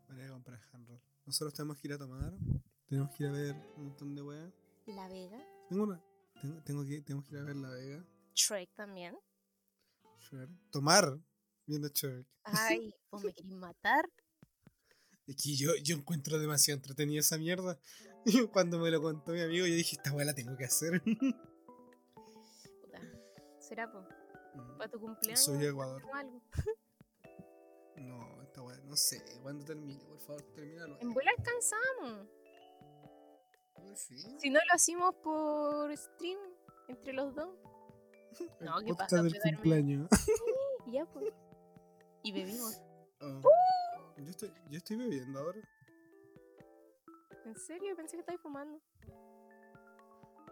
Voy a comprar handroll. Nosotros tenemos que ir a tomar. Tenemos que ir a ver un montón de weas. La Vega. Tengo una. Tengo, tengo que, tenemos que ir a ver La Vega. Shrek también. Shrek. Tomar. Viendo Shrek. Ay, vos me querés matar. Es que yo, yo encuentro demasiado entretenida esa mierda. Y cuando me lo contó mi amigo, yo dije, esta wea la tengo que hacer. Puta. ¿Será po? para tu cumpleaños? Soy de Ecuador. algo. No, esta wea, no sé. ¿Cuándo termine? Por favor, termínalo. En vuelo alcanzamos. Sí. Si no lo hacemos por stream entre los dos. El No, ¿qué pasa? del cumpleaños. Ya, pues. Y bebimos. Oh. Yo, estoy, yo estoy bebiendo ahora. ¿En serio? Pensé que estabas fumando.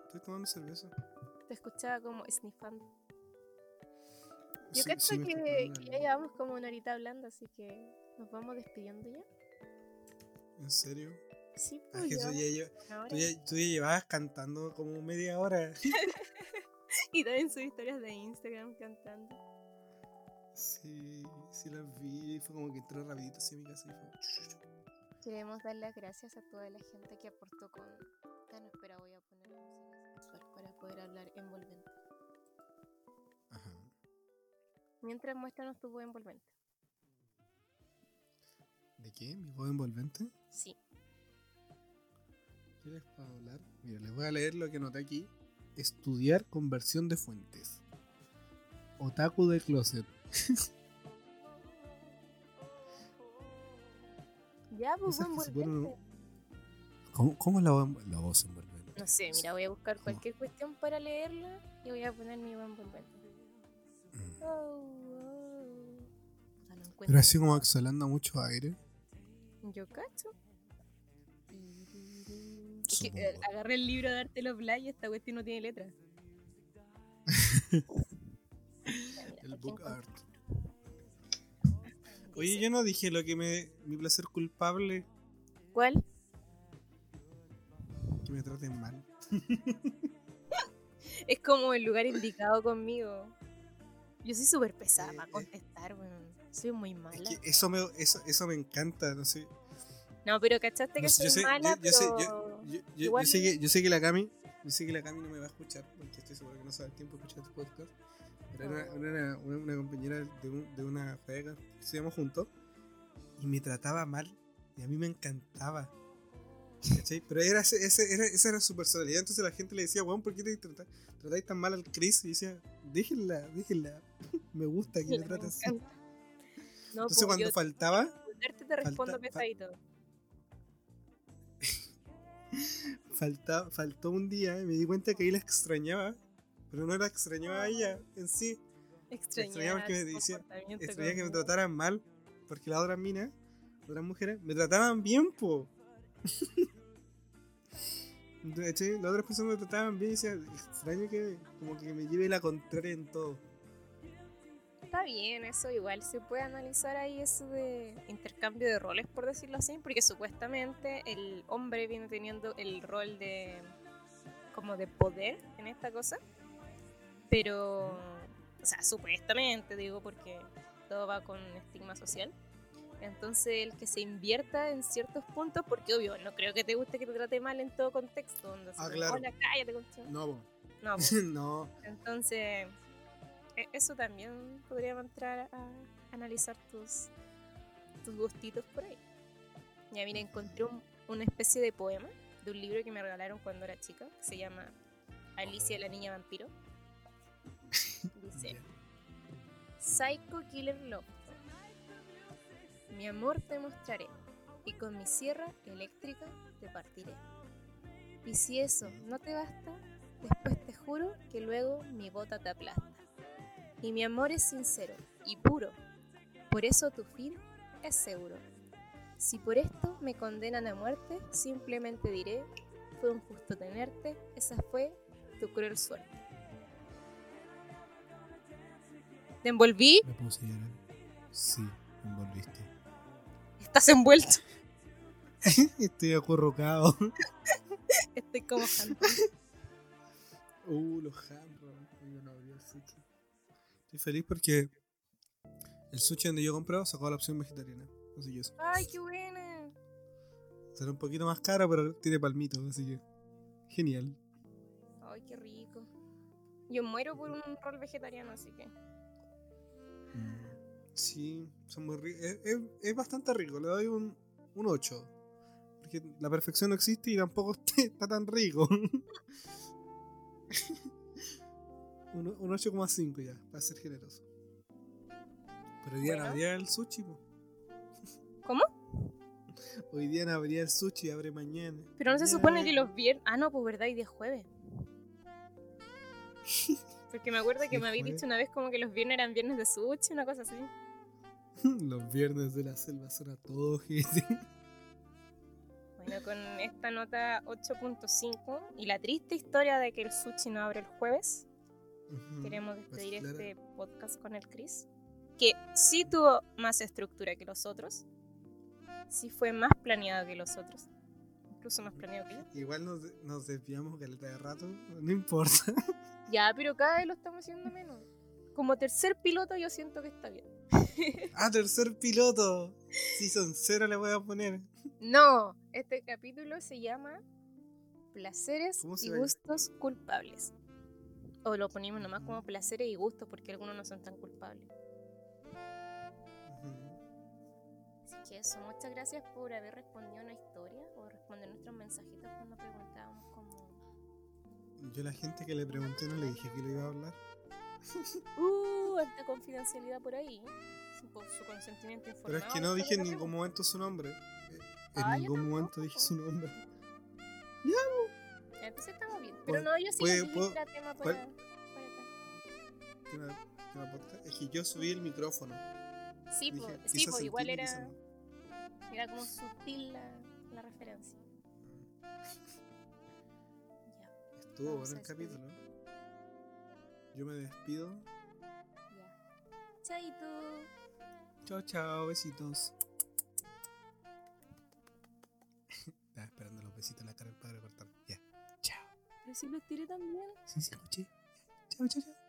Estoy tomando cerveza. Te escuchaba como sniffando. Yo Sí, cacho sí, que, ya llevamos como una horita hablando, así que nos vamos despidiendo ya. ¿En serio? Sí, pues es que tú ya, lle- una hora. tú ya- tú ya llevabas cantando como media hora. Y también subí historias de Instagram cantando. Sí, sí las vi. Fue como que entró rapidito así a mi casa y fue. Queremos dar las gracias a toda la gente que aportó con. Ya no, espera, voy a poner música sexual para poder hablar envolvente. Ajá. Mientras muéstranos tu voz envolvente. ¿De qué? ¿Mi voz envolvente? Sí. ¿Qué les puedo hablar? Mira, les voy a leer lo que anoté aquí. Estudiar conversión de fuentes. Otaku de closet. Ya, pues ponen- envolvente. ¿Cómo, cómo la, voz, la voz envolvente? No sé, mira, voy a buscar cualquier cuestión para leerla y voy a poner mi voz envolvente. Mm. Oh, oh. No Pero así como exhalando mucho aire. Yo cacho. Es que, eh, agarré el libro de arte los y esta cuestión no tiene letra. Ya, mira, El book art. Oye, yo no dije lo que me. Mi placer culpable. ¿Cuál? Que me traten mal. Es como el lugar indicado conmigo. Yo soy súper pesada Eh, para eh. contestar, weón. Soy muy Es mala. que eso me, eso, eso me encanta, no sé. No, pero cachaste que No sé, soy sé- mala, yo- pero... Yo, yo- Igual- yo sé que, yo sé que la Cami, yo sé que la Cami no me va a escuchar, porque estoy seguro que no sabe el tiempo de escuchar este podcast. Era, una, una compañera de, un- de una juega que estudiamos juntos y me trataba mal y a mí me encantaba. ¿Cachai? Pero era, ese, era, esa era su personalidad, entonces la gente le decía, weón, ¿por qué te trata- tratáis tan mal al Chris? Y decía, déjenla, déjenla, me gusta que me trate así. No, Entonces cuando yo faltaba, responderte te respondo falta- fa- pesadito. falta, faltó un día y me di cuenta que ahí la extrañaba. Pero no la extrañaba a ella en sí. Extrañaba que me tu decía- Extrañaba que me trataran mal. Porque las otras minas, las otras mujeres, me trataban bien, po. De hecho, las otras personas me trataban bien y decía, extraño que como que me lleve la contraria en todo. Está bien, eso igual se puede analizar ahí eso de intercambio de roles, por decirlo así, porque supuestamente el hombre viene teniendo el rol de como de poder en esta cosa, pero, o sea, supuestamente digo porque todo va con estigma social. Entonces el que se invierta en ciertos puntos, porque obvio, no creo que te guste que te trate mal en todo contexto, donde Ah, se claro. hola, cállate, concha". No. No, no. entonces, e- eso también podría entrar a analizar tus, tus gustitos por ahí. Ya mira, encontré un- una especie de poema de un libro que me regalaron cuando era chica, que se llama Alicia la niña vampiro. Dice. Psycho Killer Love. Mi amor te mostraré, y con mi sierra eléctrica te partiré. Y si eso no te basta, después te juro que luego mi bota te aplasta. Y mi amor es sincero y puro, por eso tu fin es seguro. Si por esto me condenan a muerte, simplemente diré, fue un justo tenerte, esa fue tu cruel suerte. ¿Te envolví? Me puse a llorar. Sí, me envolviste. Estás envuelto. Estoy acurrucado. Estoy como Hanna. Uh, los jambos. Yo no abrí el sushi. Estoy feliz porque el sushi donde yo comprado sacó la opción vegetariana. Así que eso. ¡Ay, qué buena! Será un poquito más caro, pero tiene palmito, así que. Genial. ¡Ay, qué rico! Yo muero por un rol vegetariano, así que. Sí, son muy ricos. Es, es- es bastante rico, le doy un, un 8. Porque la perfección no existe y tampoco está, tan rico. un un 8,5 ya, para ser generoso. Pero hoy día no habría el sushi, po. ¿Cómo? Hoy día no habría el sushi, abre mañana. Pero no se supone que los viernes. Ah, no, pues verdad, y de jueves. Porque me acuerdo que ¿De me habéis dicho una vez como que los viernes eran viernes de sushi, una cosa así. Los viernes de la selva son a todo, gente. Bueno, con esta nota 8.5 y la triste historia de que el sushi no abre el jueves, Ujú. queremos Pues, despedir claro. este podcast con el Chris. Que sí tuvo más estructura que los otros. Sí fue más planeado que los otros. Incluso más planeado que yo. Igual nos, nos desviamos caleta de rato, no importa. Ya, pero cada vez lo estamos haciendo menos. Como tercer piloto yo siento que está bien. Ah, tercer piloto. Season 0 le voy a poner. No, este capítulo se llama Placeres ¿Cómo se y gustos culpables. O lo ponemos nomás como placeres y gustos porque algunos no son tan culpables. Así que eso, muchas gracias por haber respondido a una historia o responder nuestros mensajitos cuando preguntábamos como... Yo la gente que le pregunté no le dije que lo iba a hablar. Uh, alta confidencialidad por ahí. Por su consentimiento informado. Pero es que no dije en ningún momento su nombre. Eh, En Ah, ningún momento dije su nombre. hacemos. Entonces estamos bien. Pero Puede- no, yo sí que tema para, para acá. Tema- tema podcast. Es que yo subí el micrófono. Sí, Dije, pues, sí, pues, igual era, no. era como sutil la, la referencia. Ya, Estuvo bueno el capítulo. Yo me despido. ya. Chaito. Chao, chao, besitos. Estaba esperando los besitos en la cara del padre cortar. Ya. Chao. Pero si lo tiré también. Sí, sí, escuché. Chao, chao, chao.